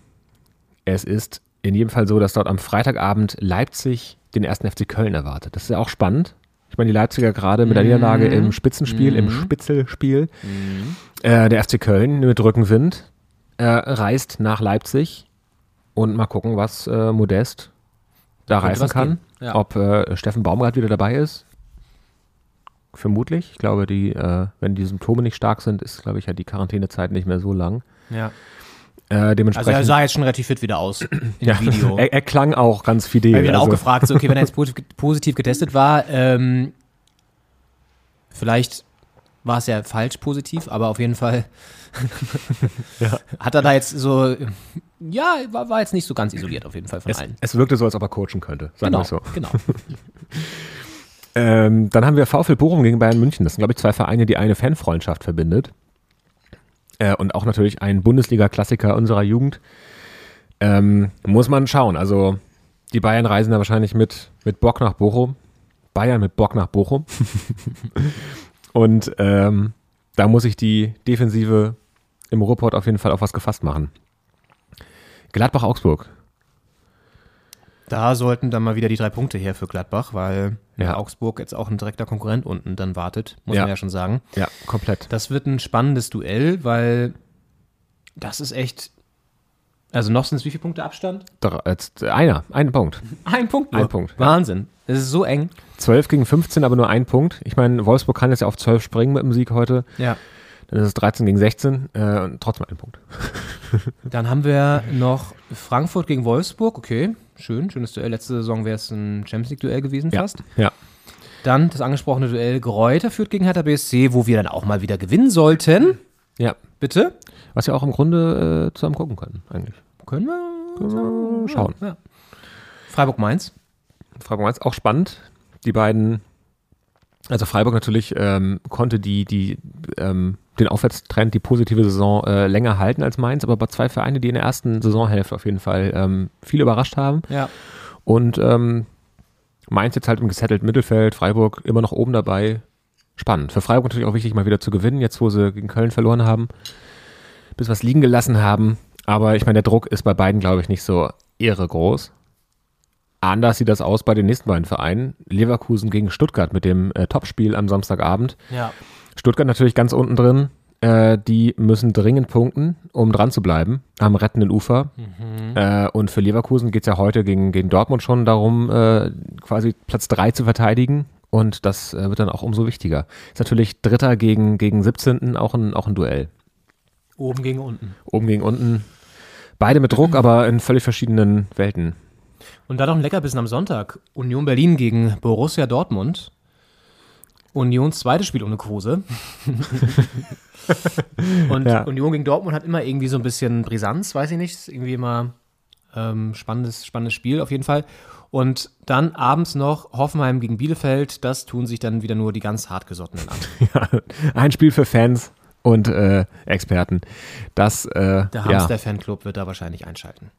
es ist in jedem Fall so, dass dort am Freitagabend Leipzig den ersten FC Köln erwartet. Das ist ja auch spannend. Ich meine, die Leipziger gerade mit der Niederlage im Spitzenspiel, im Spitzelspiel. Äh, der FC Köln mit Rückenwind äh, reist nach Leipzig und mal gucken, was äh, Modest da Könnte reißen kann. ja. Ob äh, Steffen Baumgart wieder dabei ist. Vermutlich. Ich glaube, die, äh, wenn die Symptome nicht stark sind, ist, glaube ich, ja die Quarantänezeit nicht mehr so lang. Ja. Äh, Also dementsprechend. er sah jetzt schon relativ fit wieder aus im ja, Video. er, er klang auch ganz fidel. Ich habe ihn auch also- gefragt, so, okay, wenn er jetzt positiv, getestet war, ähm, vielleicht war es ja falsch positiv, aber auf jeden Fall hat er da jetzt so, ja, war, war jetzt nicht so ganz isoliert auf jeden Fall von Es, allen. es wirkte so, als ob er coachen könnte. Sagen Genau, wir so. genau. Ähm, dann haben wir VfL Bochum gegen Bayern München. Das sind, glaube ich, zwei Vereine, die eine Fanfreundschaft verbindet. Äh, und auch natürlich ein Bundesliga-Klassiker unserer Jugend. Ähm, muss man schauen. Also, die Bayern reisen da wahrscheinlich mit, mit Bock nach Bochum. Bayern mit Bock nach Bochum. und ähm, da muss ich die Defensive im Ruhrpott auf jeden Fall auf was gefasst machen. Gladbach-Augsburg. Da sollten dann mal wieder die drei Punkte her für Gladbach, weil Ja. Augsburg jetzt auch ein direkter Konkurrent unten dann wartet, muss Ja. man ja schon sagen. Ja, komplett. Das wird ein spannendes Duell, weil das ist echt. Also noch sind es wie viele Punkte Abstand? Dr- jetzt Einer, ein Punkt. Ein Punkt nur. Ein Punkt. Wahnsinn. Es ist so eng. 12 gegen 15, aber nur ein Punkt. Ich meine, Wolfsburg kann jetzt ja auf 12 springen mit dem Sieg heute. Ja. Dann ist es 13 gegen 16 äh, und trotzdem ein Punkt. Dann haben wir noch Frankfurt gegen Wolfsburg. Okay, schön. Schönes Duell. Letzte Saison wäre es ein Champions League-Duell gewesen Ja. fast. Ja. Dann das angesprochene Duell Gräuter führt gegen Hertha BSC, wo wir dann auch mal wieder gewinnen sollten. Ja. Bitte? Was wir auch im Grunde äh, zusammen gucken können, eigentlich. Können wir Können wir schauen. Ja. Freiburg-Mainz. Freiburg Mainz auch spannend. Die beiden, also Freiburg natürlich ähm, konnte die, die, ähm, den Aufwärtstrend, die positive Saison äh, länger halten als Mainz, aber bei zwei Vereine, die in der ersten Saisonhälfte auf jeden Fall ähm, viel überrascht haben. Ja. Und ähm, Mainz jetzt halt im gesettelten Mittelfeld, Freiburg immer noch oben dabei. Spannend. Für Freiburg natürlich auch wichtig, mal wieder zu gewinnen, jetzt wo sie gegen Köln verloren haben. Bis was liegen gelassen haben. Aber ich meine, der Druck ist bei beiden, glaube ich, nicht so irre groß. Anders sieht das aus bei den nächsten beiden Vereinen. Leverkusen gegen Stuttgart mit dem äh, Topspiel am Samstagabend. Ja. Stuttgart natürlich ganz unten drin. Äh, die müssen dringend punkten, um dran zu bleiben am rettenden Ufer. Äh, und für Leverkusen geht es ja heute gegen, gegen Dortmund schon darum, äh, quasi Platz 3 zu verteidigen. Und das äh, wird dann auch umso wichtiger. Ist natürlich Dritter gegen, gegen 17. auch ein, auch ein Duell. Oben gegen unten. Oben gegen unten. Beide mit Druck, aber in völlig verschiedenen Welten. Und dann noch ein Leckerbissen am Sonntag. Union Berlin gegen Borussia Dortmund. Unions zweites Spiel ohne Kruse. Und Ja. Union gegen Dortmund hat immer irgendwie so ein bisschen Brisanz, weiß ich nicht. Ist irgendwie immer ähm, spannendes, spannendes Spiel auf jeden Fall. Und dann abends noch Hoffenheim gegen Bielefeld. Das tun sich dann wieder nur die ganz hartgesottenen an. Ja, ein Spiel für Fans und äh, Experten. Das, äh, Der ja, Hamster-Fanclub wird da wahrscheinlich einschalten.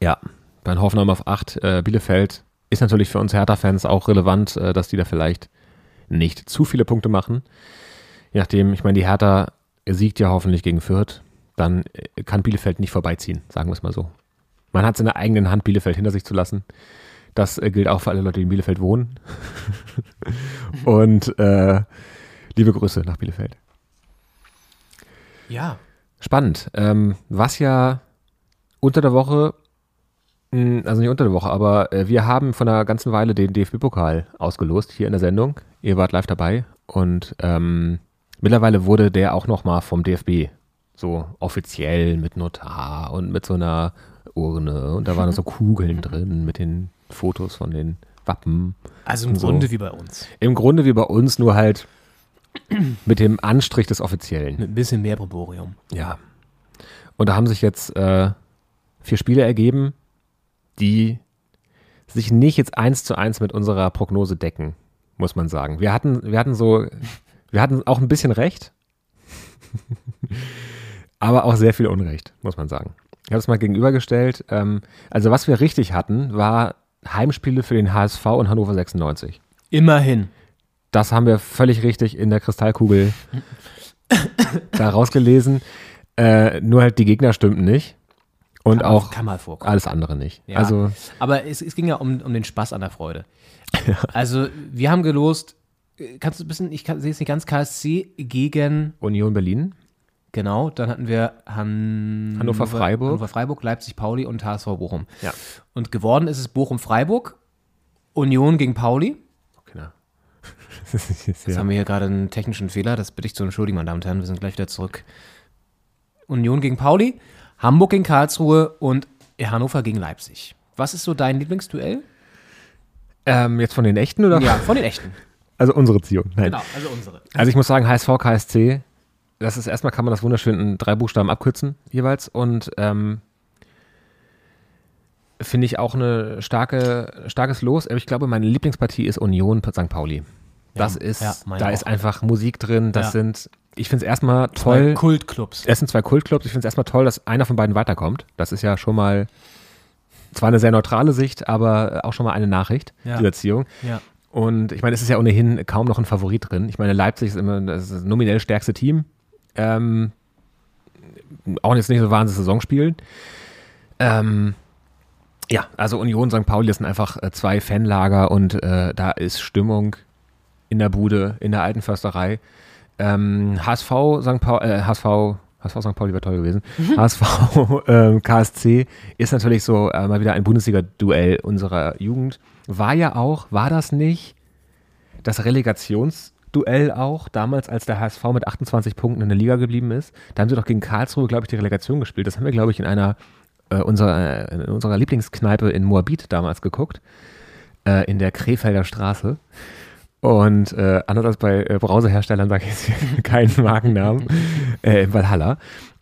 ja, bei Hoffenheim auf 8, äh, Bielefeld ist natürlich für uns Hertha-Fans auch relevant, äh, dass die da vielleicht nicht zu viele Punkte machen. Je nachdem, ich meine, die Hertha siegt ja hoffentlich gegen Fürth, dann äh, kann Bielefeld nicht vorbeiziehen, sagen wir es mal so. Man hat es in der eigenen Hand, Bielefeld hinter sich zu lassen. Das äh, gilt auch für alle Leute, die in Bielefeld wohnen. und äh, liebe Grüße nach Bielefeld. Ja. Spannend. Ähm, was ja unter der Woche, also nicht unter der Woche, aber äh, wir haben von einer ganzen Weile den DFB-Pokal ausgelost hier in der Sendung. Ihr wart live dabei und ähm, mittlerweile wurde der auch nochmal vom DFB so offiziell mit Notar und mit so einer Urne und da waren so Kugeln drin mit den Fotos von den Wappen. Also im So. Grunde wie bei uns. Im Grunde wie bei uns, nur halt mit dem Anstrich des Offiziellen. Mit ein bisschen mehr Breborium. Ja. Und da haben sich jetzt äh, vier Spiele ergeben, die sich nicht jetzt eins zu eins mit unserer Prognose decken, muss man sagen. Wir hatten, wir hatten so, wir hatten auch ein bisschen recht, aber auch sehr viel Unrecht, muss man sagen. Ich habe es mal gegenübergestellt. Ähm, also was wir richtig hatten, war Heimspiele für den HSV und Hannover 96. Immerhin. Das haben wir völlig richtig in der Kristallkugel da rausgelesen. Äh, nur halt die Gegner stimmten nicht. Und Kann- auch kann mal vorkommen. alles andere nicht. Ja. Also Aber es, es ging ja um, um den Spaß an der Freude. Also, wir haben gelost, äh, kannst du ein bisschen, ich sehe es nicht ganz, KSC gegen, Union Berlin. genau, dann hatten wir Han Hannover Freiburg. Hannover Freiburg, Leipzig Pauli und HSV Bochum. Ja. Und geworden ist es Bochum-Freiburg, Union gegen Pauli. Genau. Jetzt haben wir hier gerade einen technischen Fehler, das bitte ich zu entschuldigen, meine Damen und Herren, wir sind gleich wieder zurück. Union gegen Pauli, Hamburg gegen Karlsruhe und Hannover gegen Leipzig. Was ist so dein Lieblingsduell? Ähm, jetzt von den echten oder? Ja, von den echten. Also unsere Ziehung. Nein. Genau, also unsere. Also ich muss sagen, HSV, KSC, das ist erstmal kann man das wunderschön in drei Buchstaben abkürzen jeweils und ähm, finde ich auch eine starke, starkes Los. Ich glaube, meine Lieblingspartie ist Union St. Pauli. Das ist, ja, da auch. ist einfach Musik drin. Das Ja. sind, ich finde es erstmal Zwei toll. Kultclubs. Es sind zwei Kultclubs. Ich finde es erstmal toll, dass einer von beiden weiterkommt. Das ist ja schon mal zwar eine sehr neutrale Sicht, aber auch schon mal eine Nachricht Ja. dieser Ziehung. Ja. Und ich meine, es ist ja ohnehin kaum noch ein Favorit drin. Ich meine, Leipzig ist immer das, ist das nominell stärkste Team. Ähm, auch jetzt nicht so wahnsinnig Saison spielen. Ähm, ja, also Union St. Pauli, das sind einfach äh, zwei Fanlager und äh, da ist Stimmung in der Bude, in der alten Försterei. Ähm, HSV St. Pauli, äh, HSV, HSV St. Pauli wäre toll gewesen. HSV ähm, KSC ist natürlich so äh, mal wieder ein Bundesliga-Duell unserer Jugend. War ja auch, war das nicht das Relegationsduell auch, damals als der HSV mit 28 Punkten in der Liga geblieben ist? Da haben sie doch gegen Karlsruhe, glaube ich, die Relegation gespielt. Das haben wir, glaube ich, in einer äh, unserer, in unserer Lieblingskneipe in Moabit damals geguckt, äh, in der Krefelder Straße. Und äh, anders als bei äh, Browserherstellern sage ich jetzt keinen Markennamen, äh, in Valhalla.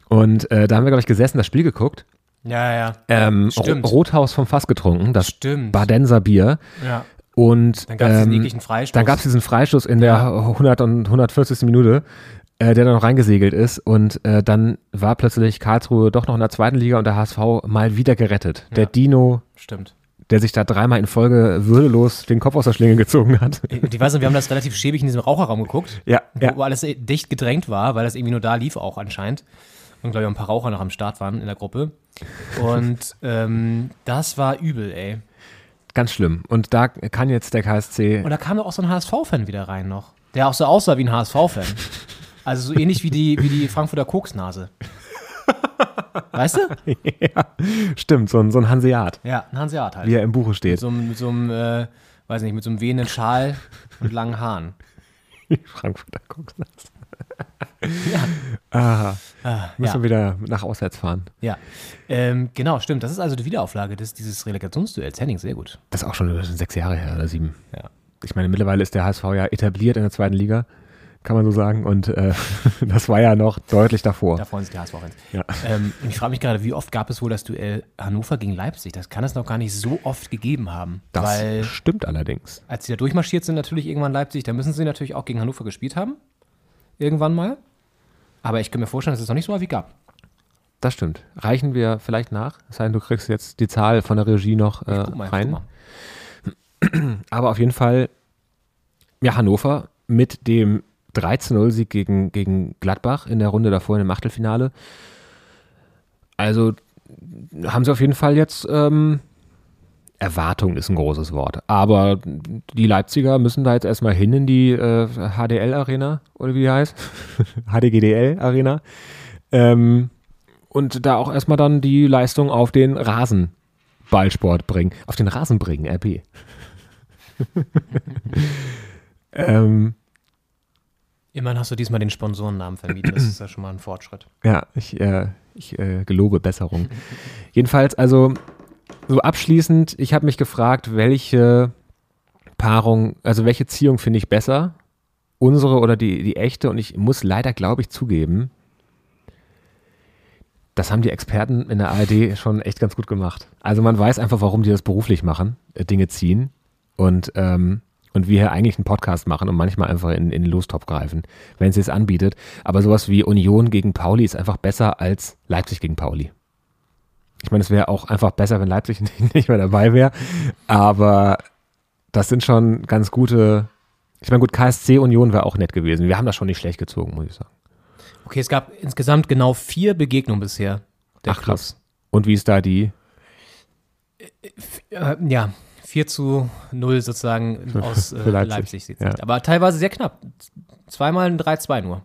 Und äh, da haben wir, glaube ich, gesessen, das Spiel geguckt. Ja, ja. Ähm, Stimmt. Ro- Rothaus vom Fass getrunken, das Stimmt. Badenser Bier. Ja. Und Dann gab es diesen ähm, ekligen Freistoß. dann gab es diesen Freistoß in der 100 und 140. Minute, äh, der dann noch reingesegelt ist. Und äh, dann war plötzlich Karlsruhe doch noch in der zweiten Liga und der HSV mal wieder gerettet. Der Ja. Dino, Stimmt. Der sich da dreimal in Folge würdelos den Kopf aus der Schlinge gezogen hat. Ich weiß nicht, wir haben das relativ schäbig in diesem Raucherraum geguckt, ja, wo, ja. alles dicht gedrängt war, weil das irgendwie nur da lief auch anscheinend. Und glaube ich auch ein paar Raucher noch am Start waren in der Gruppe. Und ähm, das war übel, ey. Ganz schlimm. Und da kann jetzt der KSC. Und da kam doch auch so ein HSV-Fan wieder rein noch, der auch so aussah wie ein HSV-Fan. Also so ähnlich wie die, wie die Frankfurter Koksnase. Weißt du? ja, stimmt, so ein, so ein Hanseat, Ja, ein Hanseat halt. wie er im Buche Mit steht. so einem, mit so einem äh, weiß nicht, mit so einem wehenden Schal und langen Haaren. Frankfurter Koksnase. Aha. Ah, Müssen ja. wir wieder nach auswärts fahren. Ja, ähm, genau, stimmt. Das ist also die Wiederauflage des, dieses Relegationsduells. Henning, sehr gut. Das ist auch schon sechs Jahre her oder sieben. Ja. Ich meine, mittlerweile ist der HSV ja etabliert in der zweiten Liga, kann man so sagen. Und äh, das war ja noch deutlich davor. Da freuen sich die HSV-Fans. Ja. Ähm, und ich frage mich gerade, wie oft gab es wohl das Duell Hannover gegen Leipzig? Das kann es noch gar nicht so oft gegeben haben. Das weil, stimmt allerdings. als sie da durchmarschiert sind, natürlich irgendwann Leipzig, da müssen sie natürlich auch gegen Hannover gespielt haben. Irgendwann mal. Aber ich kann mir vorstellen, dass es noch nicht so häufig gab. Das stimmt. Reichen wir vielleicht nach? Es sei denn, du kriegst jetzt die Zahl von der Regie noch äh, mal, rein. Aber auf jeden Fall, ja, Hannover mit dem 13-0-Sieg gegen, gegen Gladbach in der Runde davor in dem Achtelfinale. Also haben sie auf jeden Fall jetzt, ähm, Erwartung ist ein großes Wort, aber die Leipziger müssen da jetzt erstmal hin in die äh, HDL-Arena, oder wie die heißt? HDGDL-Arena. Ähm, und da auch erstmal dann die Leistung auf den Rasenballsport bringen. Auf den Rasen bringen, RP. ähm, Immerhin hast du diesmal den Sponsorennamen vermietet. Das ist ja schon mal ein Fortschritt. ja, ich, äh, ich äh, gelobe Besserung. Jedenfalls, also so abschließend, ich habe mich gefragt, welche Paarung, also welche Ziehung finde ich besser? Unsere oder die, die echte? Und ich muss leider, glaube ich, zugeben, das haben die Experten in der ARD schon echt ganz gut gemacht. Also man weiß einfach, warum die das beruflich machen, äh, Dinge ziehen und, ähm, und wir hier eigentlich einen Podcast machen und manchmal einfach in, in den Lostopf greifen, wenn sie es anbietet. Aber sowas wie Union gegen Pauli ist einfach besser als Leipzig gegen Pauli. Ich meine, es wäre auch einfach besser, wenn Leipzig nicht, nicht mehr dabei wäre. Aber das sind schon ganz gute. Ich meine, gut, KSC Union wäre auch nett gewesen. Wir haben das schon nicht schlecht gezogen, muss ich sagen. Okay, es gab insgesamt genau vier Begegnungen bisher. Ach krass. Und wie ist da die? Äh, ja, 4 zu 0 sozusagen aus äh, Leipzig. Leipzig, Sicht. ja. Aber teilweise sehr knapp. Zweimal ein 3-2 nur.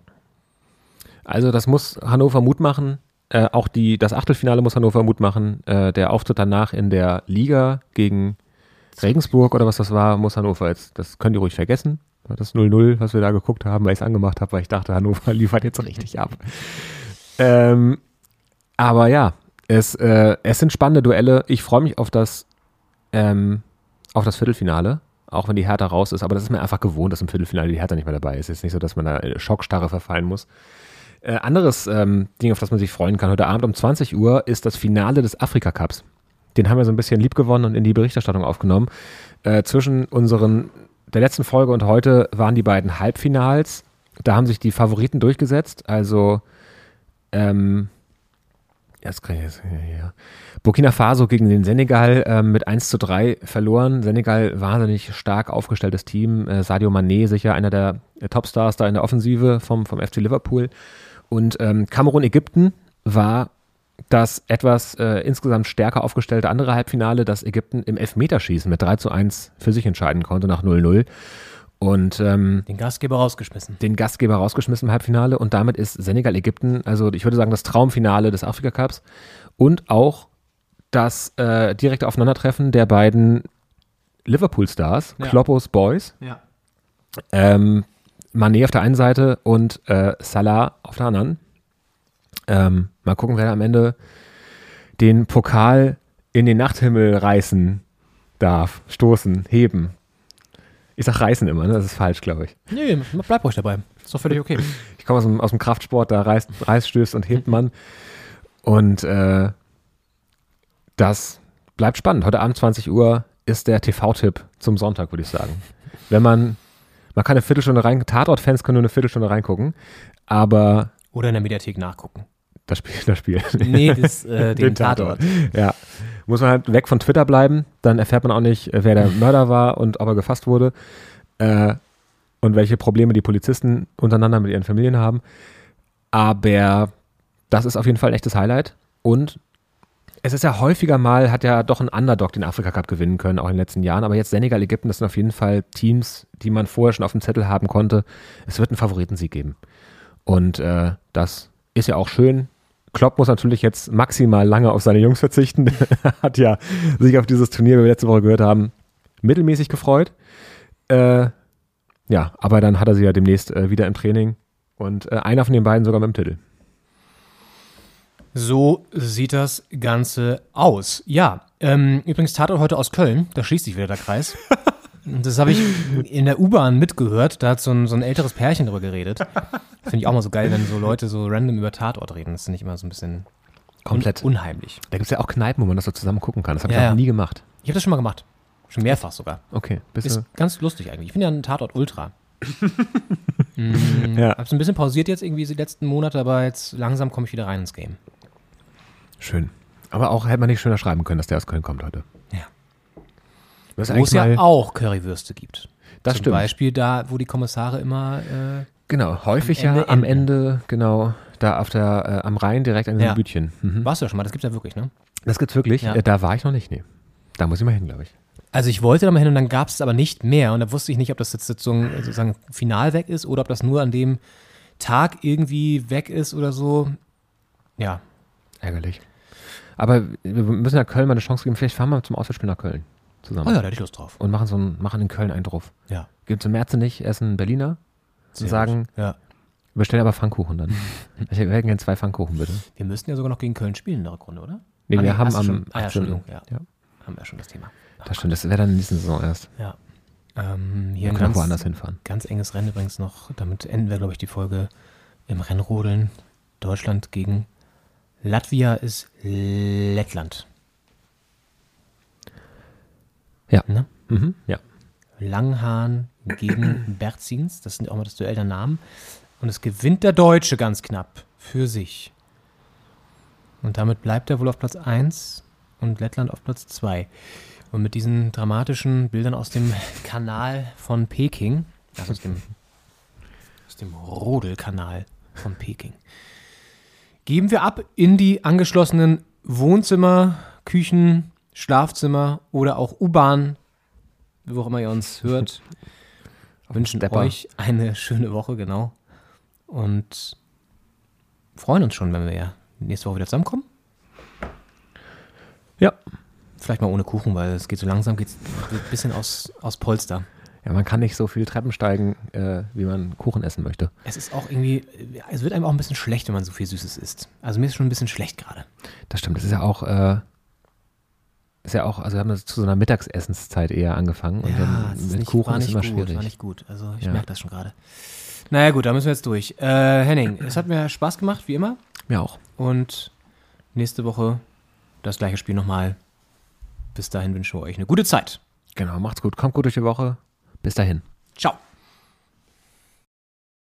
Also das muss Hannover Mut machen. Äh, auch die, das Achtelfinale muss Hannover Mut machen. Äh, der Auftritt danach in der Liga gegen Regensburg oder was das war, muss Hannover jetzt, das könnt ihr ruhig vergessen. Das 0-0, was wir da geguckt haben, weil ich es angemacht habe, weil ich dachte, Hannover liefert jetzt richtig ab. Ähm, aber ja, es, äh, es sind spannende Duelle. Ich freue mich auf das, ähm, auf das Viertelfinale, auch wenn die Hertha raus ist. Aber das ist mir einfach gewohnt, dass im Viertelfinale die Hertha nicht mehr dabei ist. Es ist nicht so, dass man da Schockstarre verfallen muss. Äh, anderes ähm, Ding, auf das man sich freuen kann, heute Abend um 20 Uhr ist das Finale des Afrika Cups. Den haben wir so ein bisschen lieb gewonnen und in die Berichterstattung aufgenommen. Äh, zwischen unseren, der letzten Folge und heute waren die beiden Halbfinals. Da haben sich die Favoriten durchgesetzt. Also, ähm, jetzt kann ich jetzt, ja. Burkina Faso gegen den Senegal ähm, mit 1 zu 3 verloren. Senegal wahnsinnig stark aufgestelltes Team. Äh, Sadio Mané sicher einer der äh, Topstars da in der Offensive vom, vom FC Liverpool. Und ähm, Kamerun-Ägypten war das etwas äh, insgesamt stärker aufgestellte andere Halbfinale, das Ägypten im Elfmeterschießen mit 3 zu 1 für sich entscheiden konnte nach 0-0. Und ähm, Den Gastgeber rausgeschmissen. den Gastgeber rausgeschmissen im Halbfinale und damit ist Senegal-Ägypten, also ich würde sagen, das Traumfinale des Afrika Cups und auch das äh, direkte Aufeinandertreffen der beiden Liverpool-Stars, Ja. Kloppos Boys, Ja. ähm, Mané auf der einen Seite und äh, Salah auf der anderen. Ähm, mal gucken, wer da am Ende den Pokal in den Nachthimmel reißen darf, stoßen, heben. Ich sag reißen immer, ne? das ist falsch, glaube ich. Nee, bleib ruhig dabei. Ist doch völlig okay. Ich komme aus dem, aus dem Kraftsport, da reißt, reißt, stößt und hebt man. Und äh, das bleibt spannend. Heute Abend 20 Uhr ist der TV-Tipp zum Sonntag, würde ich sagen. Wenn man, man kann eine Viertelstunde rein, Tatort-Fans können nur eine Viertelstunde reingucken, aber Oder in der Mediathek nachgucken. das Spiel, das Spiel. Nee, das, äh, den, Tatort. Ja. Muss man halt weg von Twitter bleiben, dann erfährt man auch nicht, äh, wer der Mörder war und ob er gefasst wurde. Äh, und welche Probleme die Polizisten untereinander mit ihren Familien haben. Aber das ist auf jeden Fall ein echtes Highlight. Und es ist ja häufiger mal, hat ja doch ein Underdog den Afrika Cup gewinnen können, auch in den letzten Jahren. Aber jetzt Senegal, Ägypten, das sind auf jeden Fall Teams, die man vorher schon auf dem Zettel haben konnte. Es wird einen Favoritensieg geben. Und äh, das ist ja auch schön. Klopp muss natürlich jetzt maximal lange auf seine Jungs verzichten. Er hat ja sich auf dieses Turnier, wie wir letzte Woche gehört haben, mittelmäßig gefreut. Äh, ja, aber dann hat er sie ja demnächst äh, wieder im Training. Und äh, einer von den beiden sogar mit dem Titel. So sieht das Ganze aus. Ja, ähm, übrigens Tatort heute aus Köln, da schließt sich wieder der Kreis. Das habe ich in der U-Bahn mitgehört, da hat so ein, so ein älteres Pärchen drüber geredet. Finde ich auch mal so geil, wenn so Leute so random über Tatort reden. Das finde ich immer so ein bisschen Komplett. Un unheimlich. Da gibt es ja auch Kneipen, wo man das so zusammen gucken kann. Das habe ich Ja, nie gemacht. Ich habe das schon mal gemacht. Schon mehrfach sogar. Okay, Ist ganz lustig eigentlich. Ich finde ja einen Tatort ultra. mm, Ja. Hab's ein bisschen pausiert jetzt irgendwie die letzten Monate, aber jetzt langsam komme ich wieder rein ins Game. Schön. Aber auch hätte man nicht schöner schreiben können, dass der aus Köln kommt heute. Hast Wo es ja auch Currywürste gibt. das Zum stimmt. Beispiel da, wo die Kommissare immer äh, Genau, häufig Am Ende ja am. Ende, genau, da auf der, äh, am Rhein direkt an diesem Ja. Bütchen. Mhm. Warst du ja schon mal, das gibt's ja wirklich, ne? Das gibt's wirklich. Ja. Äh, da war ich noch nicht, nee. Da muss ich mal hin, glaube ich. Also ich wollte da mal hin und dann gab es aber nicht mehr und da wusste ich nicht, ob das jetzt sozusagen, sozusagen final weg ist oder ob das nur an dem Tag irgendwie weg ist oder so. Ja, Ärgerlich. Aber wir müssen ja Köln mal eine Chance geben. Vielleicht fahren wir zum Auswärtsspiel nach Köln zusammen. oh ja, da hätte ich Lust drauf. Und machen so einen, machen in Köln einen drauf. Ja. Gehen zum März nicht, essen Berliner und Sehr sagen, gut. Ja. wir bestellen aber Pfannkuchen dann. ich hätte gerne zwei Pfannkuchen, bitte. Wir müssten ja sogar noch gegen Köln spielen in der Rückrunde, oder? Nee, Ah, wir haben am schon. Ah, ja, 18. Entschuldigung, ja. Ja. Haben wir schon das Thema. Das stimmt, das wäre dann in dieser Saison erst. Ja. Ähm, hier Wir ein können auch ganz, woanders hinfahren. ganz enges Rennen übrigens noch. Damit enden wir, glaube ich, die Folge im Rennrodeln. Deutschland gegen Latvia ist Lettland. Ja. Ne? Mhm. Ja. Langhahn gegen Berzins. Das sind auch mal das Duell der Namen. Und es gewinnt der Deutsche ganz knapp für sich. Und damit bleibt er wohl auf Platz 1 und Lettland auf Platz 2. Und mit diesen dramatischen Bildern aus dem Kanal von Peking, also aus dem, aus dem Rodelkanal von Peking, geben wir ab in die angeschlossenen Wohnzimmer, Küchen, Schlafzimmer oder auch U-Bahn, wo auch immer ihr uns hört. Wünschen Stepper. euch eine schöne Woche, genau. Und freuen uns schon, wenn wir ja nächste Woche wieder zusammenkommen. Ja. Vielleicht mal ohne Kuchen, weil es geht so langsam, geht ein bisschen aus, aus Polster. Ja, man kann nicht so viel Treppen steigen, äh, wie man Kuchen essen möchte. Es ist auch irgendwie, es wird einem auch ein bisschen schlecht, wenn man so viel Süßes isst. Also mir ist schon ein bisschen schlecht gerade. Das stimmt. Das ist ja auch, äh, ist ja auch, also wir haben das zu so einer Mittagsessenszeit eher angefangen. Und dann es ist mit nicht- Kuchen war ist nicht immer gut, schwierig. War nicht gut. Also ich Ja. merke das schon gerade. Naja gut, da müssen wir jetzt durch. Äh, Henning, es hat mir Spaß gemacht, wie immer. Mir auch. Und nächste Woche das gleiche Spiel nochmal. Bis dahin wünschen wir euch eine gute Zeit. Genau, macht's gut. Kommt gut durch die Woche. Bis dahin. Ciao.